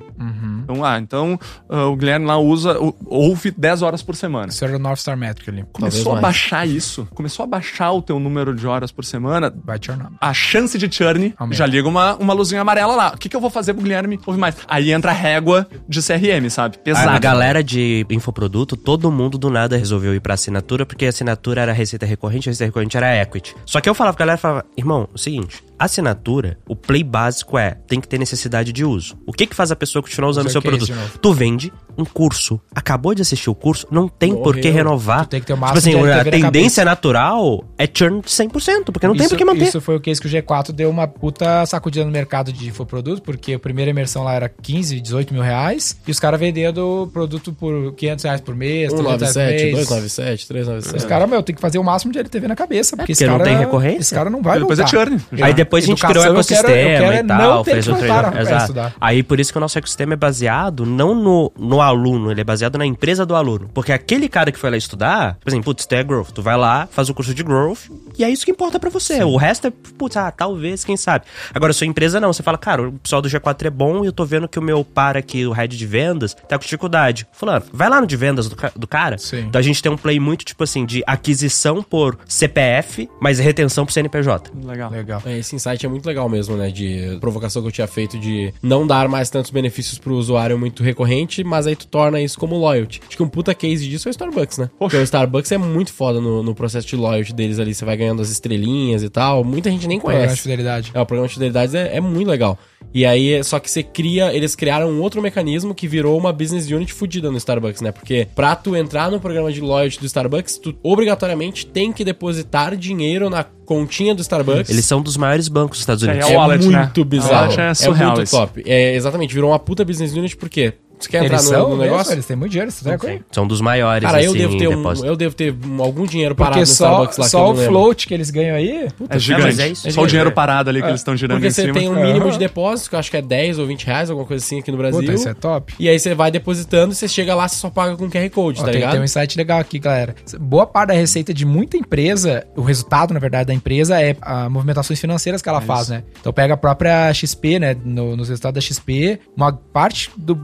Então, ah, então ah, o Guilherme lá usa, ouve 10 horas por semana. Isso era o North Star Metric ali. Começou a baixar isso, começou a baixar o teu número de horas por semana, Vai te ornar. a chance de churn Aumenta. já liga uma, uma luzinha amarela lá. O que, que eu vou fazer pro Guilherme ouvir mais? Aí entra a régua de CRM, sabe? A, Pesado. a galera de infoproduto, todo mundo do nada resolveu ir pra assinatura, porque a assinatura era receita recorrente, a receita recorrente era equity. Só que eu falava, a galera falava, irmão, é o seguinte, assinatura, o play básico é, tem que ter necessidade de uso. O que que faz a pessoa continuar usando o seu case produto? de novo. Tu vende um curso, acabou de assistir o curso, não tem por que renovar. Tu tem que ter o tipo máximo assim, de a tendência natural é churn de 100%, porque não tem isso, por que manter. Isso foi o case que o G4 deu uma puta sacudida no mercado de infoproduto, porque a primeira imersão lá era 15, 18 mil reais, e os caras vendendo o produto por 500 reais por mês, 300 reais por 197, mês. 297, 397. Os caras, meu, tem que fazer o máximo de LTV na cabeça, porque, porque esse não cara, tem recorrência. Esse cara não vai E depois é voltar. churn. Aí depois a gente criou um Educação, eu quero- ecossistema eu quero é e tal, não ter fez voltar pra Exato. estudar. Aí por isso que o nosso ecossistema é baseado não no, no aluno, ele é baseado na empresa do aluno. Porque aquele cara que foi lá estudar, por exemplo, putz, tu é growth, tu vai lá, faz o curso de growth e é isso que importa pra você. O resto é, putz, ah, talvez, quem sabe. Agora, sua empresa não, você fala, cara, o pessoal do G4 é bom e eu tô vendo que o meu par aqui, o head de vendas, tá com dificuldade. Fulano, vai lá no de vendas do, do cara. Sim. Então a gente tem um play muito, tipo assim, de aquisição por CPF, mas retenção por CNPJ. Legal. Legal. É, Esse insight é muito legal mesmo, né? De provocação que eu tinha feito de não dar mais tantos benefícios pro usuário muito recorrente, mas aí tu torna isso como loyalty. Acho que um puta case disso é o Starbucks, né? Porque o Starbucks é muito foda no, no processo de loyalty deles ali. Você vai ganhando as estrelinhas e tal. Muita gente nem Programa de conhece. fidelidade. É, o programa de fidelidades é, é muito legal. E aí, só que você cria, eles criaram um outro mecanismo que virou uma business unit fodida no Starbucks, né? Porque pra tu entrar no programa de loyalty do Starbucks, tu obrigatoriamente tem que depositar dinheiro na continha do Starbucks. Eles são dos maiores bancos dos Estados É, Unidos. é wallet, né? muito A bizarro. é É, surreal muito esse. top. É, exatamente, virou uma puta business unit porque você quer entrar Eles no, são no mesmo, negócio? eles têm muito dinheiro, você tá com São dos maiores, Cara, eu assim, devo ter um, eu devo ter um- algum dinheiro parado Porque no só, Starbucks lá eu só o lembro. float que eles ganham aí, É gigante. é isso. Só o dinheiro É. parado ali que eles estão girando Porque em você cima. tem um mínimo de depósito, que eu acho que é 10 ou 20 reais, alguma coisa assim aqui no Brasil. puta, isso é top. E aí você vai depositando, você chega lá, você só paga com QR Code, Ó, tá tem, ligado? tem um insight legal aqui, galera. Boa parte da receita de muita empresa, o resultado, na verdade, da empresa é as movimentações financeiras que ela faz, né? Então pega a própria XP, né? No, nos resultados da XP, uma parte do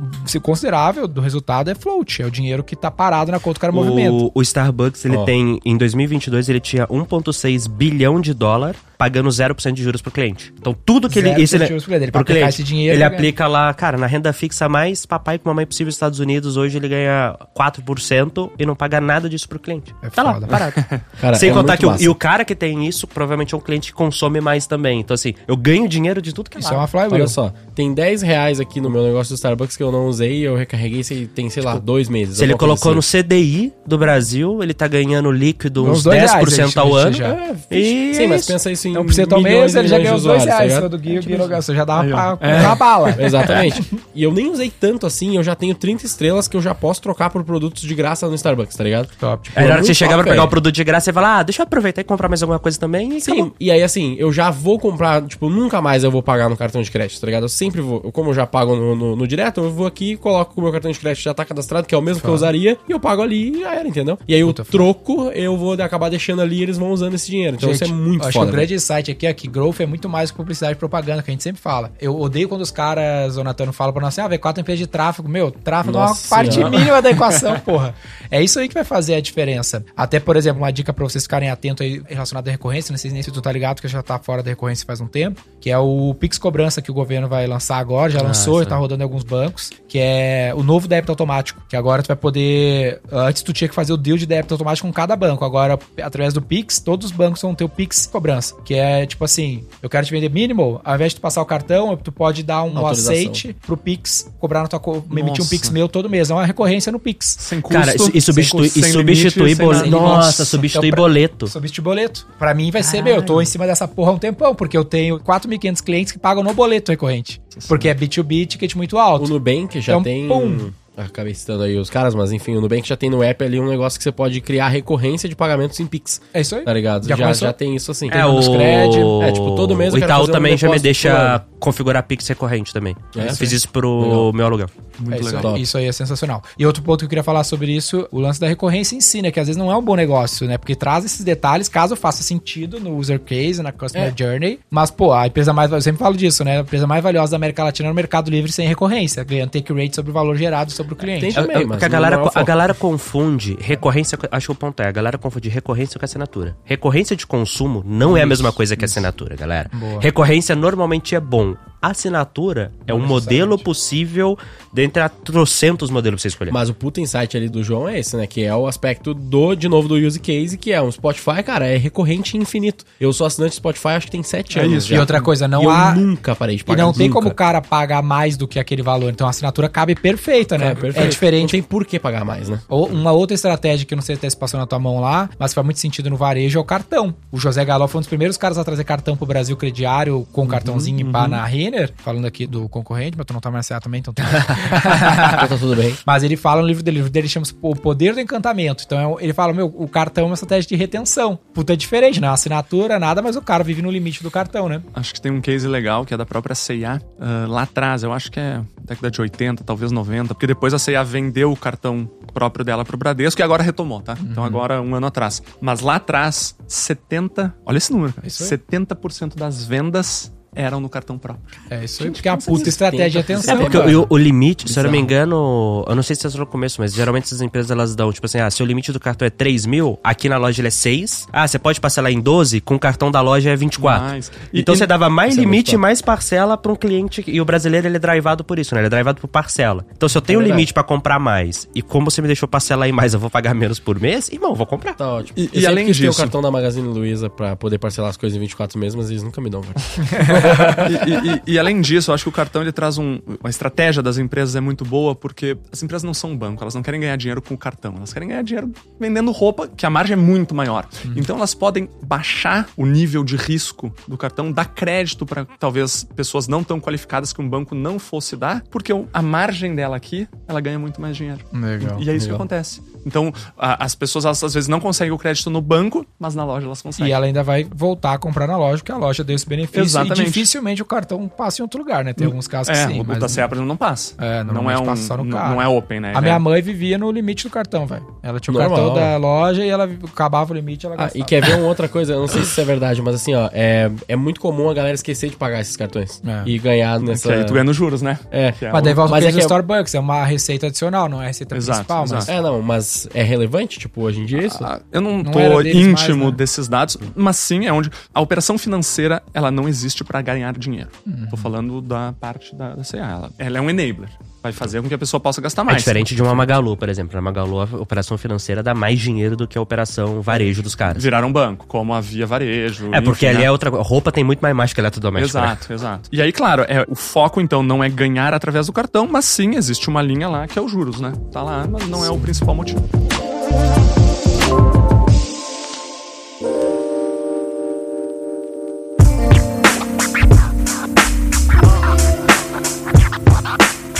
considerável do resultado é float, é o dinheiro que tá parado na conta que o cara. O, o Starbucks, ele Ó. tem, em 2022, ele tinha 1,6 bilhão de dólar pagando 0% de juros pro cliente. Então, tudo que ele... 0% Isso de ele, juros pro cliente. Ele pro cliente, esse dinheiro Ele aplica lá, cara, na renda fixa mais papai com mamãe possível nos Estados Unidos, hoje ele ganha 4% e não paga nada disso pro cliente. É tá foda. lá, parado. Cara, Sem é contar que o, e o cara que tem isso, provavelmente é um cliente que consome mais também. Então, assim, eu ganho dinheiro de tudo que é Isso lá. é uma flywheel. Olha só, tem 10 reais aqui no meu negócio do Starbucks que eu não usei recarreguei, eu recarreguei sei- tem, sei lá, dois meses. Se ele colocou no assim. CDI do Brasil, ele tá ganhando líquido uns Uns dois 10% reais, ao ano. já. É, E sim, mas isso. pensa isso em Então, por cento ao mês, e ele já ganhou de os dois usuários, tá reais. ligado? Só do Gui, o Gui não gastou. Já dava Aí, ó. pra comprar bala. Exatamente. E eu nem usei tanto assim, eu já tenho 30 estrelas que eu já posso trocar por produtos de graça no Starbucks, tá ligado? Top. Aí na hora que você top, pra pegar velho. o produto de graça, você fala, ah, deixa eu aproveitar e comprar mais alguma coisa também. E Sim, e aí assim, eu já vou comprar, tipo, nunca mais eu vou pagar no cartão de crédito, tá ligado? Eu sempre vou, como eu já pago no, no- no direto, eu vou aqui, coloco o meu cartão de crédito já tá cadastrado, que é o mesmo que eu usaria, e eu pago ali e já era, entendeu? E aí o troco eu vou acabar deixando ali e eles vão usando esse dinheiro. Então Gente, isso é muito acho foda. que o velho. grande insight aqui é que growth é muito mais que publicidade e propaganda, que a gente sempre fala. Eu odeio quando os caras, o Natano fala pra nós assim, ah, V4 é empresa de tráfego. Meu, tráfego é uma Nossa parte Senhora. mínima da equação, porra. É isso aí que vai fazer a diferença. Até, por exemplo, uma dica pra vocês ficarem atentos aí relacionada à recorrência, não sei nem se tu tá ligado, que já tá fora da recorrência faz um tempo, que é o Pix Cobrança que o governo vai lançar agora, já lançou e tá rodando em alguns bancos, que é o novo débito automático, que agora tu vai poder, antes tu tinha que fazer o deal de débito automático com cada banco, agora através do Pix, todos os bancos vão ter o Pix Cobrança, que é tipo assim, eu quero te vender minimal, ao invés de tu passar o cartão, tu pode dar um aceite pro Pix, cobrar na tua, co- emitir um. Pix meu todo mês, é uma recorrência no Pix. Sem custo. Cara, e substitui, sem e custo, substitui sem limite, sem boleto. Nossa, substitui Então, boleto. Substituir boleto. Pra mim vai ser, meu, eu tô em cima dessa porra há um tempão, porque eu tenho 4.500 clientes que pagam no boleto recorrente. Porque é B2B, ticket muito O alto. Nubank já Então, tem. pum. Acabei citando aí os caras, mas enfim, o Nubank já tem no app ali um negócio que você pode criar recorrência de pagamentos em Pix. É isso aí. Tá ligado? Já Já, já tem isso assim. É, o... créditos. É, tipo, todo mês O Itaú fazer um também já me deixa configurar Pix recorrente também. É? Fiz isso pro Legal. meu aluguel. Muito É isso, legal. aí, isso aí é sensacional. E outro ponto que eu queria falar sobre isso, o lance da recorrência em si, né? Que às vezes não é um bom negócio, né? Porque traz esses detalhes, caso faça sentido no user case, na customer É. journey. Mas, pô, a empresa mais, eu sempre falo disso, né? A empresa mais valiosa da América Latina é o Mercado Livre sem recorrência, ganhando take rate sobre o valor gerado sobre o cliente. Tem É, também, é, mas porque a galera, é a galera confunde recorrência. Acho que o ponto é, a galera confunde recorrência com assinatura. Recorrência de consumo não é a mesma coisa que assinatura, galera. Boa. Recorrência normalmente é bom. Assinatura é um modelo possível dentre a trocentos modelos pra você escolher. Mas o puta insight ali do João é esse, né? Que é o aspecto do, de novo, do use case, que é um Spotify, cara, é recorrente e infinito. Eu sou assinante de Spotify, acho que tem sete É anos. isso. já. E outra coisa, não E eu há. nunca parei de E pagar. não tem nunca. como o cara pagar mais do que aquele valor. Então a assinatura cabe perfeita, né? É, perfeito. Não diferente. tem por que pagar mais, né? Ou uma outra estratégia que eu não sei até se passou na tua mão lá, mas faz muito sentido no varejo é o cartão. O José Galó foi um dos primeiros caras a trazer cartão pro Brasil crediário com cartãozinho e pá na Renner, falando aqui do concorrente, mas tu não tá mais certo também, então tá. Então tá tudo bem. Mas ele fala no livro dele, o livro dele chama o poder do encantamento. Então é ele fala, meu, o cartão é uma estratégia de retenção. Puta é diferente, não é uma assinatura, nada, mas o cara vive no limite do cartão, né? Acho que tem um case legal que é da própria C&A. ah, lá atrás, eu acho que é década de 80, talvez 90, porque depois a C&A vendeu o cartão próprio dela pro Bradesco e agora retomou, tá? Então agora um ano atrás. Mas lá atrás, 70, olha esse número, cara, aí. 70% das vendas eram no cartão próprio. É isso aí, porque é uma puta estratégia de 70%. atenção. É porque o, o limite, se eu não me engano, eu não sei se é no começo, mas geralmente essas empresas elas dão, tipo assim, ah, se o limite do cartão é 3 mil, aqui na loja ele é 6. Ah, você pode parcelar em 12, com o cartão da loja é 24. Mais. Então e- você dava mais é limite e mais parcela pra um cliente. E o brasileiro ele é drivado por isso, né? Ele é drivado por parcela. Então se eu tenho um verdade. limite pra comprar mais, e como você me deixou parcelar aí mais, eu vou pagar menos por mês, irmão, eu vou comprar. Tá ótimo. E- Eu e além disso- o cartão da Magazine Luiza pra poder parcelar as coisas em 24 meses, mas eles nunca me dão, cara. e, e- e- e além disso, eu acho que o cartão ele traz um. A estratégia das empresas é muito boa porque as empresas não são um banco, elas não querem ganhar dinheiro com o cartão, elas querem ganhar dinheiro vendendo roupa, que a margem é muito maior. Então elas podem baixar o nível de risco do cartão, dar crédito para talvez pessoas não tão qualificadas que um banco não fosse dar, porque a margem dela aqui, ela ganha muito mais dinheiro. Legal. E é isso que legal. acontece. Então, a- as pessoas elas, às vezes não conseguem o crédito no banco, mas na loja elas conseguem. E ela ainda vai voltar a comprar na loja, porque a loja deu esse benefício. Exatamente. E dificilmente o cartão passa em outro lugar, né? Tem alguns casos É, que sim. o mas da CEA, por exemplo, não passa. É, não é um, passa só no não- carro. não é open, né? A minha é- mãe vivia no limite do cartão, velho. Ela tinha o Normal. cartão da loja e ela acabava o limite ela Ah, gastava. e quer ver uma outra coisa? Eu não sei se isso é verdade, mas assim, ó, é, é muito comum a galera esquecer de pagar esses cartões. É. E ganhar nessa. Que aí tu ganha nos juros, né? É. Que é Mas daí o- volta Mas mas é do que é- Starbucks, é uma receita adicional, não é a receita Exato, principal, mas... exato. É, não, mas é relevante, tipo, hoje em dia isso? Ah, eu não, Não tô íntimo mais, né? desses dados, mas sim é onde a operação financeira ela não existe para ganhar dinheiro. Uhum. Tô falando da parte da, da CA. Ela, ela é um enabler. Vai fazer com que a pessoa possa gastar É mais. diferente de uma Magalu, por exemplo. Na Magalu, a operação financeira dá mais dinheiro do que a operação varejo dos caras. Virar um banco, como a Via Varejo. É, porque enfim, ali né? é outra coisa. Roupa tem muito mais mágica eletrodoméstica. né? Exato, exato. E aí, claro, é, o foco então não é ganhar através do cartão, mas sim existe uma linha lá que é os juros, né? Tá lá, mas não é o principal motivo.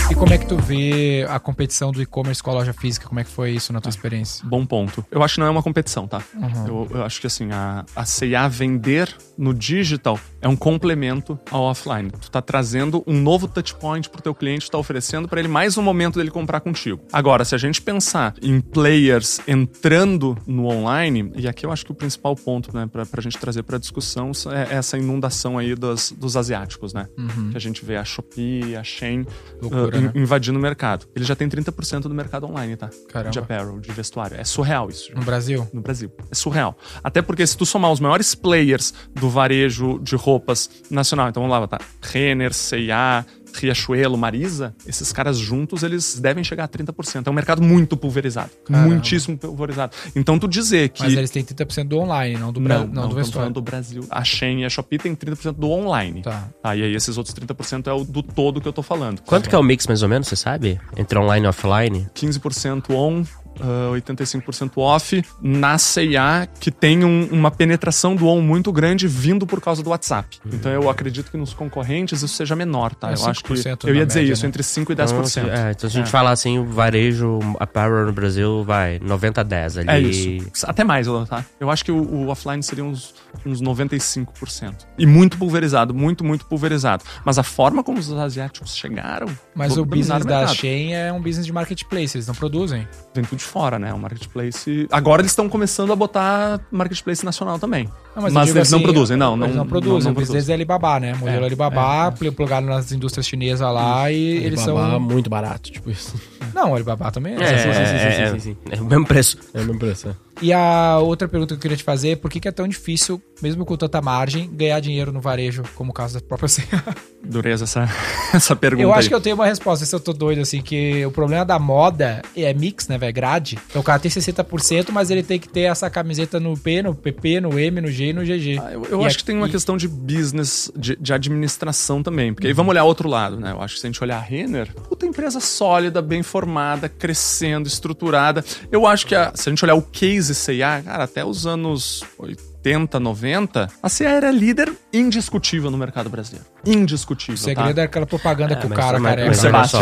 E como é que tu vê a competição do e-commerce com a loja física? Como é que foi isso na tua experiência? Bom ponto. Eu acho que não é uma competição, tá? Uhum. Eu, eu acho que assim, a, a C&A vender no digital é um complemento ao offline. Tu tá trazendo um novo touchpoint pro teu cliente, tu tá oferecendo para ele mais um momento dele comprar contigo. Agora, se a gente pensar em players entrando no online, e aqui eu acho que o principal ponto, né, pra, pra gente trazer pra discussão é essa inundação aí dos, dos asiáticos, né? Que a gente vê a Shopee, a Shein Loucura, uh, né? invadindo o mercado. Ele já tem 30% do mercado online, tá? Caramba. De apparel, de vestuário. É surreal isso. No Brasil? No Brasil. É surreal. Até porque se tu somar os maiores players do varejo de roupas nacional, então vamos lá, tá? Renner, C&A, Riachuelo, Marisa, esses caras juntos, eles devem chegar a 30%. É um mercado muito pulverizado. Caramba. Muitíssimo pulverizado. Então tu dizer que... Mas eles têm 30% do online, não do, Bra... Não, não, não, do estamos vestuário. falando do Brasil. A Shein e a Shopee têm 30% do online. Tá. Tá, e aí esses outros 30% é o do todo que eu tô falando. Quanto que é o mix, mais ou menos, você sabe? Entre online e offline? 15% on, ah, 85% off, na C&A, que tem um- uma penetração do on muito grande vindo por causa do WhatsApp. Então eu acredito que nos concorrentes isso seja menor, tá? É eu acho que 5% eu ia dizer média, isso, né? entre 5 e Então, 10%. se- é, então se a gente É. falar assim, o varejo, apparel no Brasil, vai 90 a 10 ali. É isso. Até mais, tá? Eu acho que o, o offline seria uns, uns 95%. E muito pulverizado, muito, muito pulverizado. Mas a forma como os asiáticos chegaram. Mas o business da. Shein é um business de marketplace, eles não produzem. Vem tudo de fora, né? O marketplace. Agora eles estão começando a botar marketplace nacional também. Não, mas digo eles não assim, produzem, não. Eles não, produzem, o business é Alibaba, né? Modelo É, Alibaba, pl- plugado nas indústrias chinesas lá e eles Alibaba, são... muito barato, tipo isso. Não, o Alibaba também é. É, sim, sim, sim, é, sim, sim, sim. é o mesmo preço. É o mesmo preço, é. E a outra pergunta que eu queria te fazer é por que, que é tão difícil, mesmo com tanta margem, ganhar dinheiro no varejo, como o caso da própria C&A? Dureza essa, essa pergunta. Eu acho aí. que eu tenho uma resposta, se eu tô doido, assim, que o problema da moda é mix, né, velho? Grade. Então o cara tem 60%, mas ele tem que ter essa camiseta no P, no PP, no M, no G e no GG. Ah, Eu, eu acho aqui- que tem uma questão de business, de, de administração também. Porque aí vamos olhar outro lado, né? Eu acho que se a gente olhar a Renner, puta empresa sólida, bem formada, crescendo, estruturada. Eu acho que a- se a gente olhar o case C&A, cara, até os anos 80, 90, a C&A era líder indiscutível no mercado brasileiro. Indiscutível, O segredo tá? é aquela propaganda com o mas- cara mas- careca. mas olha só,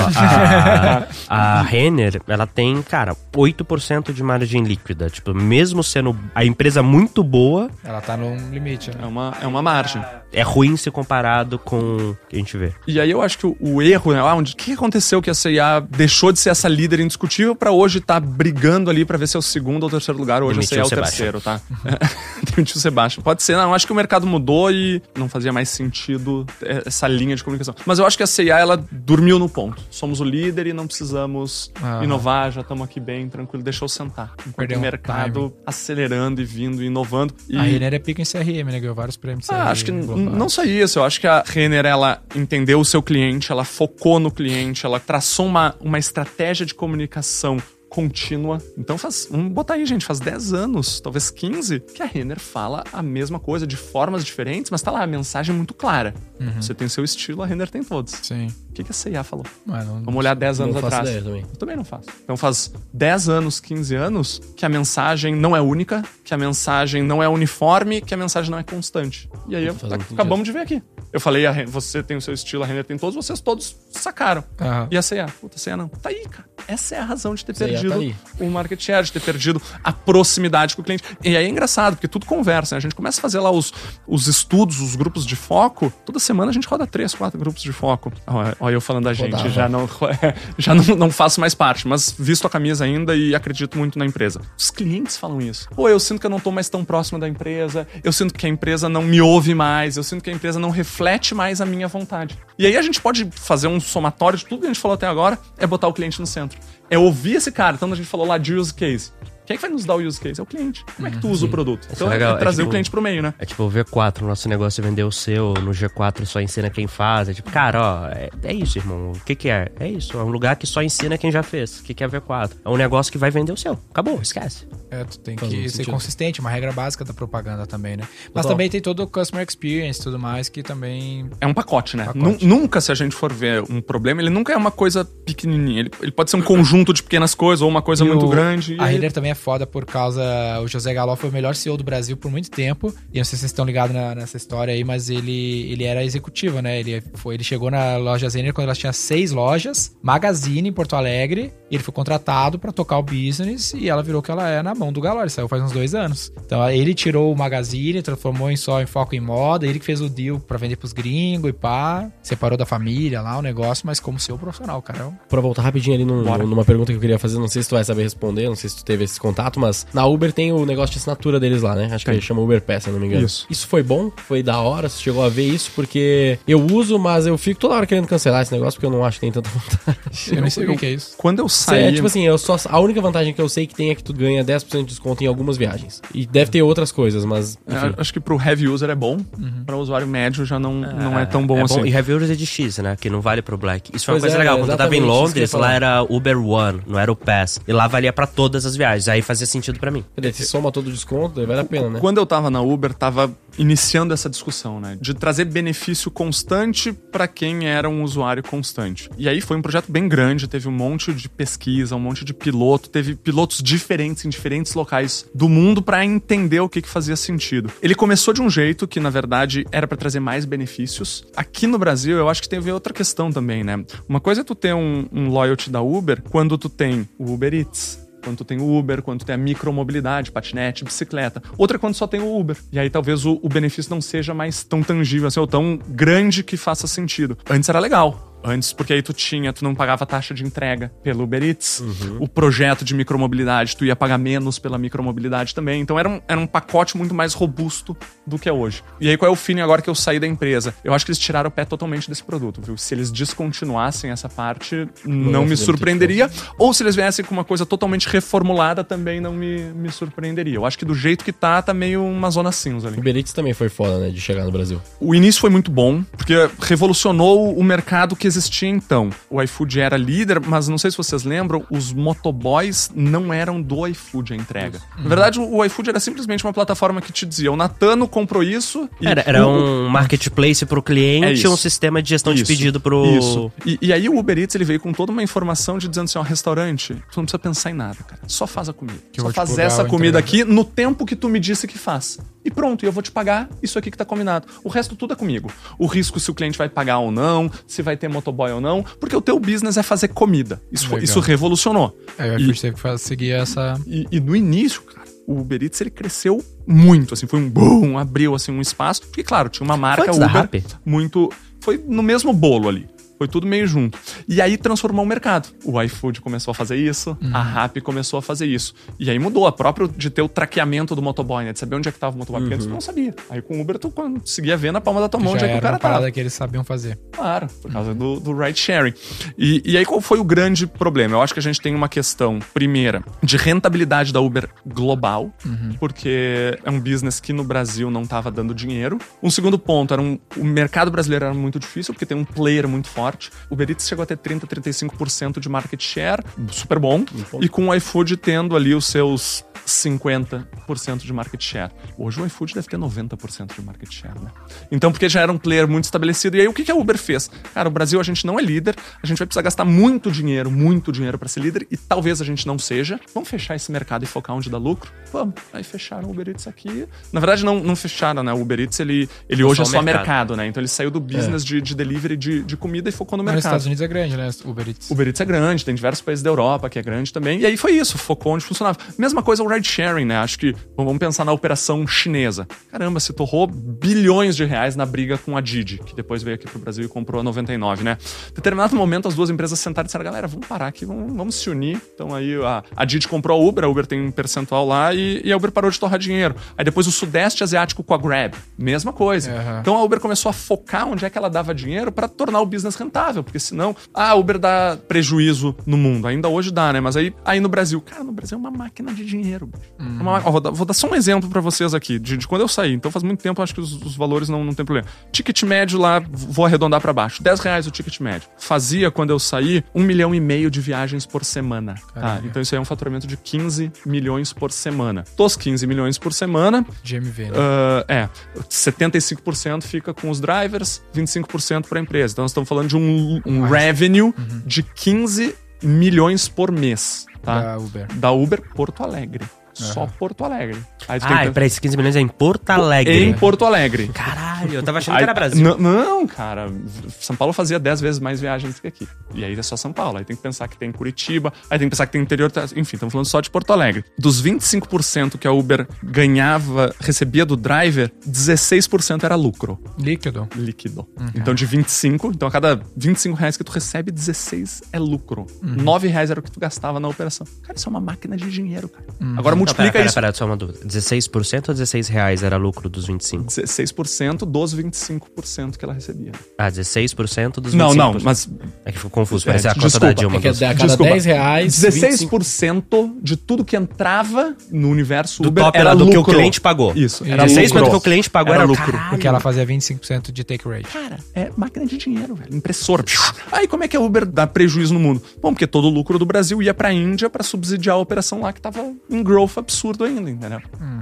a, a Renner, ela tem, cara, 8% de margem líquida. Tipo, mesmo sendo a empresa muito boa, Ela tá no limite, É né? uma, é uma margem. é ruim se comparado com o que a gente vê. E aí eu acho que o, o erro, né? Ah, onde, o que aconteceu que a CIA deixou de ser essa líder indiscutível pra hoje estar brigando ali pra ver se é o segundo ou terceiro lugar. Hoje Demitiu a o CIA é o terceiro, tá? Demitiu o Sebastião. Pode ser, não. Acho que o mercado mudou e não fazia mais sentido essa linha de comunicação. Mas eu acho que a CIA, ela dormiu no ponto. Somos o líder e não precisamos Aham. inovar, já estamos aqui bem, tranquilo. Deixou sentar. Enquanto Perdeu o mercado acelerando e vindo, inovando. E... A Renner é pica em CRM, né? Ganhou vários prêmios. Ah, CRM acho que não só isso. Eu acho que a Renner, ela entendeu o seu cliente, ela focou no cliente, ela traçou uma, uma estratégia de comunicação contínua. Então faz, vamos botar aí, gente, faz 10 anos, talvez 15, que a Renner fala a mesma coisa de formas diferentes, mas tá lá, a mensagem é muito clara. Uhum. Você tem seu estilo, a Renner tem todos. Sim. O que, que a CIA falou? Mano, Vamos olhar 10 anos Não faço atrás. ideia também. Eu também não faço. Então faz 10 anos, 15 anos que a mensagem não é única, que a mensagem não é uniforme, que a mensagem não é constante. E aí eu- muito acabamos de ver aqui. Eu falei, a você tem o seu estilo, a Renner tem todos, vocês todos sacaram. Aham. E a CA? Puta, a CA não. Tá aí, cara. Essa é a razão de ter tá perdido ali. o market share, de ter perdido a proximidade com o cliente. E aí é engraçado, porque tudo conversa, né? A gente começa a fazer lá os, os estudos, os grupos de foco. Toda semana a gente roda três, quatro grupos de foco. Olha olha eu falando da gente, Rodava. já não, já não, não faço mais parte, mas visto a camisa ainda e acredito muito na empresa. Os clientes falam isso. Pô, eu sinto que eu não tô mais tão próximo da empresa, eu sinto que a empresa não me ouve mais, eu sinto que a empresa não reflete mais a minha vontade. E aí a gente pode fazer um somatório de tudo que a gente falou até agora, é botar o cliente no centro. É ouvir esse cara. Então a gente falou lá de use case. Quem é que vai nos dar o use case? É o cliente. Como é que tu usa o produto? Então é é, legal, é trazer tipo- o cliente pro meio, né? É tipo o V4, o nosso negócio é vender o seu, no G4 só ensina quem faz. É tipo, cara, ó, é, é isso, irmão. O que que é? É isso, é um lugar que só ensina quem já fez. O que que é V4? É um negócio que vai vender o seu. Acabou, esquece. É, tu tem Faz que ser sentido. consistente, uma regra básica da propaganda também, né? Mas Total. também tem todo o customer experience e tudo mais que também. É um pacote, né? Pacote. Nu- Nunca, se a gente for ver um problema, ele nunca é uma coisa pequenininha. Ele, ele pode ser um conjunto de pequenas coisas ou uma coisa E muito o- grande. A Renner também é foda por causa. O José Galó foi o melhor CEO do Brasil por muito tempo. E não sei se vocês estão ligados na- nessa história aí, mas ele, ele era executivo, né? Ele, foi, ele chegou na loja Renner quando ela tinha seis lojas, Magazine em Porto Alegre. E ele foi contratado pra tocar o business e ela virou o que ela é na mão do Galó. Ele saiu faz uns dois anos. Então ele tirou o Magazine, transformou em só em foco em moda. Ele que fez o deal pra vender pros gringos e pá. Separou da família lá o negócio, mas como seu profissional, cara. é Pra voltar rapidinho ali num- numa pergunta que eu queria fazer, não sei se tu vai saber responder, não sei se tu teve esse contato, mas na Uber tem o negócio de assinatura deles lá, né? Acho que chama Uber Pass, se eu não me engano. Isso. Isso foi bom? Foi da hora? Você chegou a ver isso? Porque eu uso, mas eu fico toda hora querendo cancelar esse negócio porque eu não acho que tem tanta vantagem. Eu nem sei o que é isso. Quando eu Cê- saí. É, tipo assim, eu só, a única vantagem que eu sei que tem é que tu ganha 10% de desconto em algumas viagens. E deve ter outras coisas, mas. é, acho que pro heavy user é bom, Uhum. Pra usuário médio já não, não é tão bom é assim. E reviewers é de X, né? Que não vale pro Black. Isso foi uma Pois coisa é, legal. Quando eu tava em Londres, lá era Uber One, não era o Pass. E lá valia pra todas as viagens. Aí fazia sentido pra mim. Se soma todo o desconto, daí vale a pena, né? Quando eu tava na Uber, tava iniciando essa discussão, né? De trazer benefício constante pra quem era um usuário constante. E aí foi um projeto bem grande, teve um monte de pesquisa, um monte de piloto, teve pilotos diferentes em diferentes locais do mundo pra entender o que, que fazia sentido. Ele começou de um jeito que, na verdade, era pra trazer mais benefícios. Aqui no Brasil, eu acho que teve outra questão também, né? Uma coisa é tu ter um, um loyalty da Uber quando tu tem o Uber Eats, quando tu tem o Uber, quando tu tem a micromobilidade, patinete, bicicleta. Outra é quando só tem o Uber. E aí talvez o, o benefício não seja mais tão tangível, assim, ou tão grande que faça sentido. Antes era legal. Antes, porque aí tu tinha, tu não pagava taxa de entrega pelo Uber Eats. O projeto de micromobilidade, tu ia pagar menos pela micromobilidade também. Então era um, era um pacote muito mais robusto do que é hoje. E aí qual é o feeling agora que eu saí da empresa? Eu acho que eles tiraram o pé totalmente desse produto, viu? Se eles descontinuassem essa parte, não, ia me surpreenderia. Ou se eles viessem com uma coisa totalmente reformulada, também não me, me surpreenderia. Eu acho que do jeito que tá, tá meio uma zona cinza ali. Uber Eats também foi foda, né? De chegar no Brasil. O início foi muito bom, porque revolucionou o mercado que existia então. O iFood era líder, mas não sei se vocês lembram, os motoboys não eram do iFood a entrega. Na verdade, o iFood era simplesmente uma plataforma que te dizia: o Natano comprou isso. e Era, era o- um marketplace pro É cliente, isso. um sistema de gestão de Isso, pedido pro. Isso. E, e aí o Uber Eats ele veio com toda uma informação de dizendo assim, ó, restaurante, tu não precisa pensar em nada, cara. Só faz a comida. Que Só faz essa o comida aqui no tempo que tu me disse que faz. E pronto, e eu vou te pagar isso aqui que tá combinado. O resto tudo é comigo. O risco se o cliente vai pagar ou não, se vai ter motoboy ou não, porque o teu business é fazer comida. Isso, foi- isso revolucionou. Aí o E- iFood teve que seguir essa. e, e no início, cara, o Uber Eats ele cresceu muito, assim, foi um boom, abriu assim um espaço, porque claro, tinha uma marca Uber muito, foi no mesmo bolo ali. Foi tudo meio junto. E aí transformou o mercado. O iFood começou a fazer isso, a Rappi começou a fazer isso. E aí mudou. A própria de ter o traqueamento do motoboy, né? De saber onde é que tava o motoboy. Porque antes tu não sabia. Aí com o Uber tu conseguia ver na palma da tua mão onde já é que o cara uma parada tava. que eles sabiam fazer. Claro, por causa do, do ride sharing. E, e aí qual foi o grande problema? Eu acho que a gente tem uma questão, primeira, de rentabilidade da Uber global, porque é um business que no Brasil não estava dando dinheiro. Um segundo ponto, era um, o mercado brasileiro era muito difícil, porque tem um player muito forte. O Uber Eats chegou a ter 30, 35% de market share, super bom. E com o iFood tendo ali os seus 50% de market share. Hoje o iFood deve ter 90% de market share, né? Então, porque já era um player muito estabelecido. E aí, o que que a Uber fez? Cara, o Brasil a gente não é líder, a gente vai precisar gastar muito dinheiro, muito dinheiro para ser líder, e talvez a gente não seja. Vamos fechar esse mercado e focar onde dá lucro? Vamos. Aí fecharam o Uber Eats aqui. Na verdade, não, não fecharam, né? O Uber Eats, ele, ele hoje é só só mercado. mercado. né? Então ele saiu do business de, de delivery de, de comida e focou no Mas mercado. Estados Unidos é grande, né? Uber Eats. Uber Eats é grande, tem diversos países da Europa que é grande também. E aí foi isso, focou onde funcionava. Mesma coisa o ride sharing, né? Acho que vamos pensar na operação chinesa. Caramba, se torrou bilhões de reais na briga com a Didi, que depois veio aqui pro Brasil e comprou a 99, né? Em determinado momento, as duas empresas sentaram e disseram: galera, vamos parar aqui, vamos, vamos se unir. Então aí a, a Didi comprou a Uber, a Uber tem um percentual lá e, e, a Uber parou de torrar dinheiro. Aí depois o Sudeste Asiático com a Grab, mesma coisa. Uhum. Então a Uber começou a focar onde é que ela dava dinheiro para tornar o business rentável, porque senão ah, a Uber dá prejuízo no mundo. Ainda hoje dá, né? Mas aí, aí no Brasil, cara, no Brasil é uma máquina de dinheiro. Uhum. Uma, ó, vou, dar, vou, dar, só um exemplo para vocês aqui de, de, quando eu saí. Então faz muito tempo, acho que os, os valores não, não tem problema. Ticket médio lá, vou arredondar para baixo. 10 reais o ticket médio. Fazia, quando eu saí, um milhão e meio de viagens por semana. Tá? Então isso aí é um faturamento de 15 milhões por semana. Dos 15 milhões por semana. GMV, né? Uh, é. 75% fica com os drivers, 25% para a empresa. Então nós estamos falando de um, um revenue uhum. de 15 milhões por mês. Tá? Da Uber. Da Uber Porto Alegre. Só Porto Alegre. Aí ah, que... peraí, esses 15 milhões é em Porto Alegre. Em Porto Alegre. Caralho, eu tava achando aí, que era Brasil. Não, cara. São Paulo fazia 10 vezes mais viagens que aqui. E aí é só São Paulo. Aí tem que pensar que tem Curitiba, aí tem que pensar que tem interior. Tá, enfim, estamos falando só de Porto Alegre. Dos 25% que a Uber ganhava, recebia do driver, 16% era lucro. Líquido. Líquido. Uhum. Então de 25, então a cada 25 reais que tu recebe, 16 é lucro. Uhum. 9 reais era o que tu gastava na operação. Cara, isso é uma máquina de dinheiro, cara. Uhum. Agora multiplica pera, pera, isso. Pera, pera, só uma dúvida. 16% ou 16 reais era lucro dos 25? 16% dos 25% que ela recebia. Ah, 16% dos 25%. Não, não, mas... É que ficou confuso, parece é, a conta da Dilma. É que a cada desculpa. 10 reais... 16% 25... de tudo que entrava no universo do Uber top era do lucro. que o cliente pagou. Isso, era 16% lucro. que o cliente pagou era, era lucro. Caralho. Porque ela fazia 25% de take rate. Cara, é máquina de dinheiro, velho. Impressora. Aí como é que a Uber dá prejuízo no mundo? Bom, porque todo o lucro do Brasil ia pra Índia para subsidiar a operação lá que tava em growth absurdo ainda, entendeu? Uhum.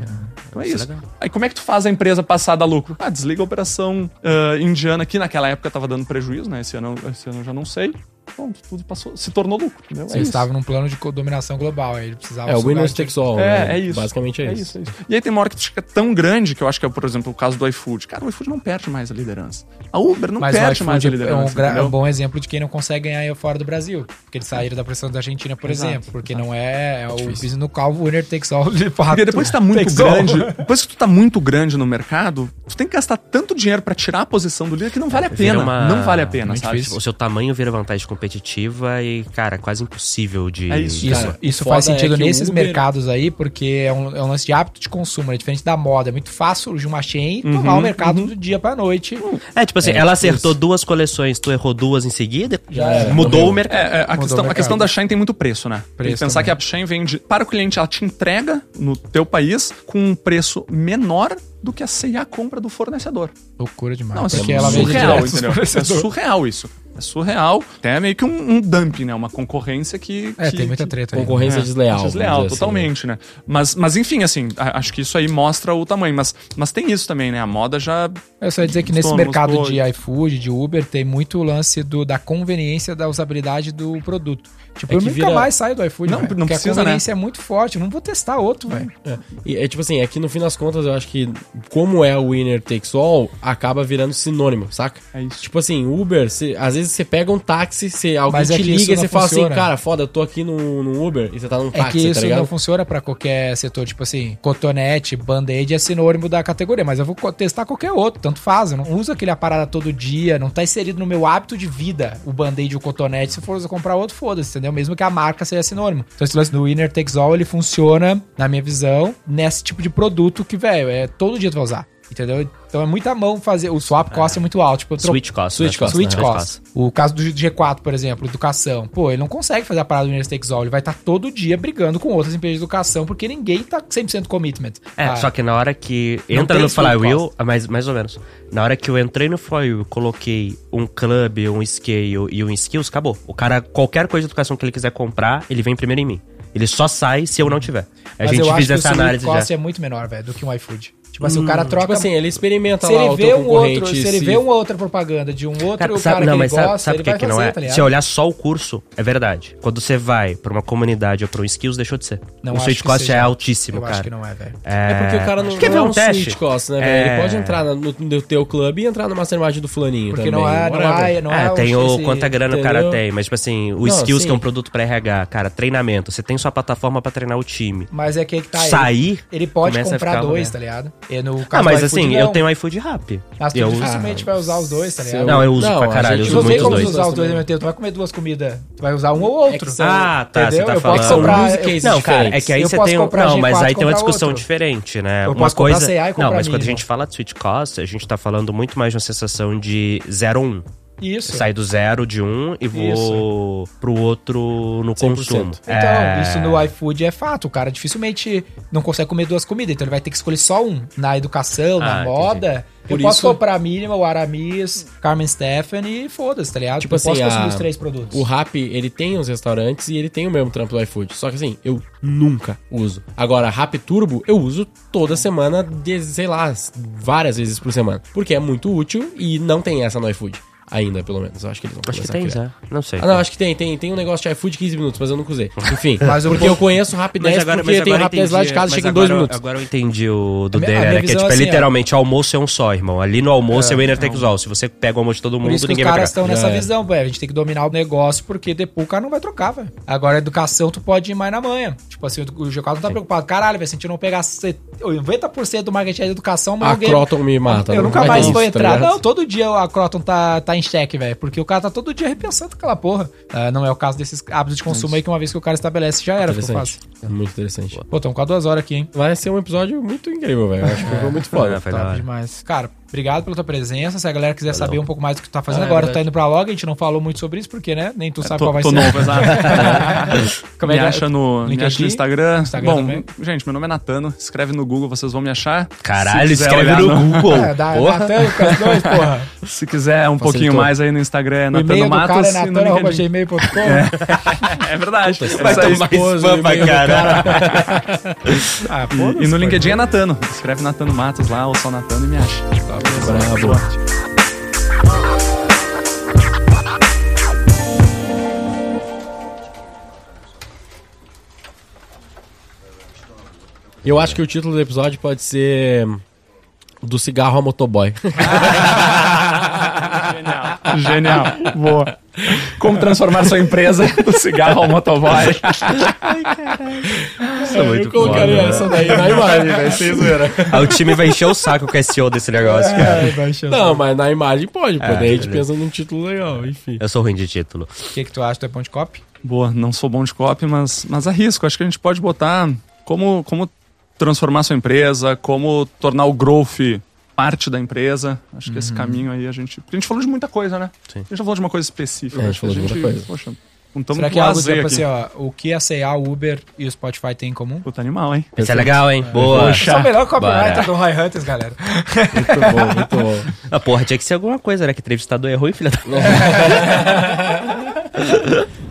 Então é isso. isso. É Aí como é que tu faz a empresa passar da lucro? Ah, desliga a operação uh, indiana, que naquela época tava dando prejuízo, né? Esse ano, esse ano eu já não sei. Bom, tudo passou, se tornou lucro, entendeu? Você é estava num plano de dominação global, aí ele precisava... É, o Windows takes all. É, né? é isso. Basicamente é, é isso. isso. É isso. E aí tem uma hora que fica tão grande, que eu acho que é, por exemplo, o caso do iFood. Cara, o iFood não perde mais a lidença. A Uber não Mas perde mais a liderança. É um, um, bom exemplo de quem não consegue ganhar fora do Brasil. Porque eles saíram da pressão da Argentina, por Exato. exemplo. Porque Exato. não é, é o business no qual o winner takes all de fato. Porque depois que tá muito grande, depois que tu tá muito grande no mercado, tu tem que gastar tanto dinheiro para tirar a posição do líder que não vale a pena. Uma... Não vale a pena, sabe? Difícil. O seu tamanho vira vantagem competitiva e, cara, quase impossível de. É isso, isso, isso faz sentido é nesses Uber... mercados aí, porque é um, é um lance de hábito de consumo, é diferente da moda. É muito fácil surgir uma chain e uhum, tomar o mercado uhum. do dia pra noite. É, tipo assim, é, ela acertou isso. duas coleções, tu errou duas em seguida, Já mudou o mercado. É, é, a, questão, a questão da chain tem muito preço, né? Preço pensar também. que a chain vende para o cliente, ela te entrega no teu país com um preço menor do que a CIA compra do fornecedor. Loucura demais. Não, porque é ela surreal, entendeu? É surreal isso. É surreal. Até meio que um, um dumping, né? Uma concorrência que. É, que, tem muita treta aí. Concorrência é, desleal. Desleal, totalmente, assim, né? Mas, mas enfim, assim, acho que isso aí mostra o tamanho. Mas, mas tem isso também, né? A moda já. Eu só ia dizer que nesse mercado de iFood, de Uber, tem muito o lance do, da conveniência da usabilidade do produto. Tipo, é eu nunca vira... mais saio do iFood, não, véio, não precisa, a conveniência né? é muito forte. Eu não vou testar outro, velho. É. E é tipo assim, aqui no fim das contas, eu acho que como é o winner takes all, acaba virando sinônimo, saca? É isso. Tipo assim, Uber, cê, às vezes você pega um táxi, cê, alguém Mas é te é liga e você fala assim, cara, foda, eu tô aqui no, no Uber e você tá num táxi, É que isso tá não funciona pra qualquer setor. Tipo assim, cotonete, band-aid é sinônimo da categoria, mas eu vou testar qualquer outro, tanto faz. Eu não uso aquele aparelho todo dia, não tá inserido no meu hábito de vida o band-aid e o cotonete. Se for comprar outro, foda-se, entendeu? Mesmo que a marca seja sinônimo. Então esse lance do winner takes all, ele funciona, na minha visão, nesse tipo de produto que, velho, é todo dia tu vai usar. Entendeu? Então é muita mão fazer. O swap cost é, é muito alto. Tipo, tro... Switch cost. Switch né? cost. Switch né? cost. O caso do G4, por exemplo, educação. Pô, ele não consegue fazer a parada do Winner Takes All. Ele vai estar tá todo dia brigando com outras empresas de educação porque ninguém tá 100% commitment. É, ah, só que na hora que entra no Flywheel, mais, mais ou menos. Na hora que eu entrei no Flywheel, coloquei um club, um scale e um skills, acabou. O cara, qualquer coisa de educação que ele quiser comprar, ele vem primeiro em mim. Ele só sai se eu não tiver. A Mas gente eu fez acho essa que o análise cost já. é muito menor, velho, do que um iFood. Tipo assim, o cara troca. Tipo assim, ele experimenta se lá ele o vê um outro, concorrente, se ele vê uma outra propaganda de um outro cara, sabe, que não, mas gosta, sabe, sabe que, vai que não é? tá? Se olhar só o curso, é verdade. Quando você vai pra uma comunidade ou pra um skills, deixou de ser. Não o acho switch que cost seja. é altíssimo, Eu cara. acho que não é, velho. É porque o cara não, Quer não ver é um um teste? switch cost, né, velho? É. Ele pode entrar no, no teu clube e entrar no mastermind do fulaninho Porque também. não é, não é, não é, é tem o quanta grana o cara tem, mas tipo assim, o skills que é um produto pra RH, cara, treinamento, você tem sua plataforma pra treinar o time. Mas é que tá Sair, Ele, pode comprar dois, tá ligado? E no Ah, caso mas do iFood, assim, não. eu tenho iFood Rap. Mas tu eu dificilmente vai usar os dois, tá ligado? Não, eu uso Não, pra caralho, eu gente Tu uso não tem muito como os usar dois. os dois ao mesmo tempo. Tu vai comer duas comidas. Tu vai usar um ou outro. É que são- Ah, tá, Entendeu? você tá Eu posso falando. São comprar- eu- Não, cara, é que aí Eu você posso tem um. Não, mas G4 aí tem uma discussão outro. diferente, né? Eu uma posso comprar coisa. CA e comprar não, mas quando a gente fala de switch cost, a gente tá falando muito mais de uma sensação de 0 1. Isso. Sai do zero de um e vou pro outro no 100%. consumo. Então, É. isso no iFood é fato. O cara dificilmente não consegue comer duas comidas, então ele vai ter que escolher só um. Na educação, na Ah, moda, eu Por posso isso- comprar a Mínima, o Aramis, Carmen Stephanie e foda-se, tá ligado? Tipo eu posso assim, consumir a- os três produtos. O Rap, ele tem os restaurantes e ele tem o mesmo trampo do iFood. Só que assim, eu nunca uso. Agora, Rap Turbo, eu uso toda semana, de, sei lá, várias vezes por semana. Porque é muito útil e não tem essa no iFood. Ainda, pelo menos. Eu acho que eles vão Acho que tem. Zé. Não sei. Ah, não, acho que tem, tem. Tem um negócio de iFood 15 minutos, mas eu nunca usei. Enfim, Mas o porque eu conheço o Rap 10 porque tem o Rap 10 lá de casa, mas chega em agora, 2 minutos. Agora eu entendi o do A minha- a Denner, minha né? Que é, visão tipo, é assim, ó. literalmente almoço é um só, irmão. Ali no almoço é, o Inner Takes All. Se você pega o almoço de todo Por mundo, isso que os ninguém vai caras pegar. estão nessa Já é. visão, velho. A gente tem que dominar o negócio, porque depois o cara não vai trocar, velho. Agora, a educação, tu pode ir mais na manha. Tipo assim, o Giocato não tá preocupado. Caralho, velho, se a gente não pegar set- 90% do marketing é de educação, mas A alguém... Croton me mata. Eu nunca mais vou tá entrar. não, todo dia a Croton tá, tá xeque, velho. Porque o cara tá todo dia repensando aquela porra. Ah, não é o caso desses hábitos de consumo aí que uma vez que o cara estabelece já era. Ficou fácil. Interessante. Muito interessante. Pô, estamos com duas horas aqui, hein? Vai ser um episódio muito incrível, velho. Eu Acho que foi muito foda. Foi hora. demais. Cara, obrigado pela tua presença. Se a galera quiser saber um pouco mais do que tu tá fazendo é agora, tu verdade. tá indo pra log, a gente não falou muito sobre isso, porque, né? Nem tu sabe Tô, qual vai tô ser. novo, exato. Como é me, que é? acha no, me LinkedIn? acha no Instagram. Instagram Bom, também? gente, meu nome é Natano. Escreve no Google, vocês vão me achar. Caralho, escreve no Google. É, dá, Porra. com as duas, porra. Se quiser um pouquinho Facilitou. mais aí no Instagram, é Natano e-mail do cara Matos. é e no natano.gmail.com. É verdade. Vai Isso aí. tomar spam pra cara. Ah, E, e no. LinkedIn é Natano. Escreve Natano Matos lá, ou só Natano e me acha. Bravo. Eu acho que o título do episódio pode ser do cigarro ao motoboy. Genial. Boa. Como transformar sua empresa do cigarro ao motoboy. Isso é muito eu colocaria foda, né? essa daí na imagem, velho, sem zoeira. Aí o time vai encher o saco com o SEO desse negócio, cara. Ai, vai encher o Não, mas na imagem pode, pô. É, Daí a gente pensa num título legal, enfim. Eu sou ruim de título. O que, que tu acha? Tu é ponte copy? Boa, não sou bom de copy, mas, mas arrisco. Acho que a gente pode botar como, como transformar sua empresa, como tornar o growth parte da empresa. Acho que esse caminho aí a gente. A gente falou de muita coisa, né? Sim. A gente já falou de uma coisa específica. É, a gente falou de muita coisa. Poxa, Será que é algo tipo aqui. assim, ó, o que a CA, o Uber e o Spotify têm em comum? Puta animal, hein? Esse é legal, hein? Boa. Eu sou o melhor copywriter do Roy Hunters, galera. Muito bom, muito bom. Ah, porra, tinha que ser alguma coisa, né? Que entrevistador errou e filha da...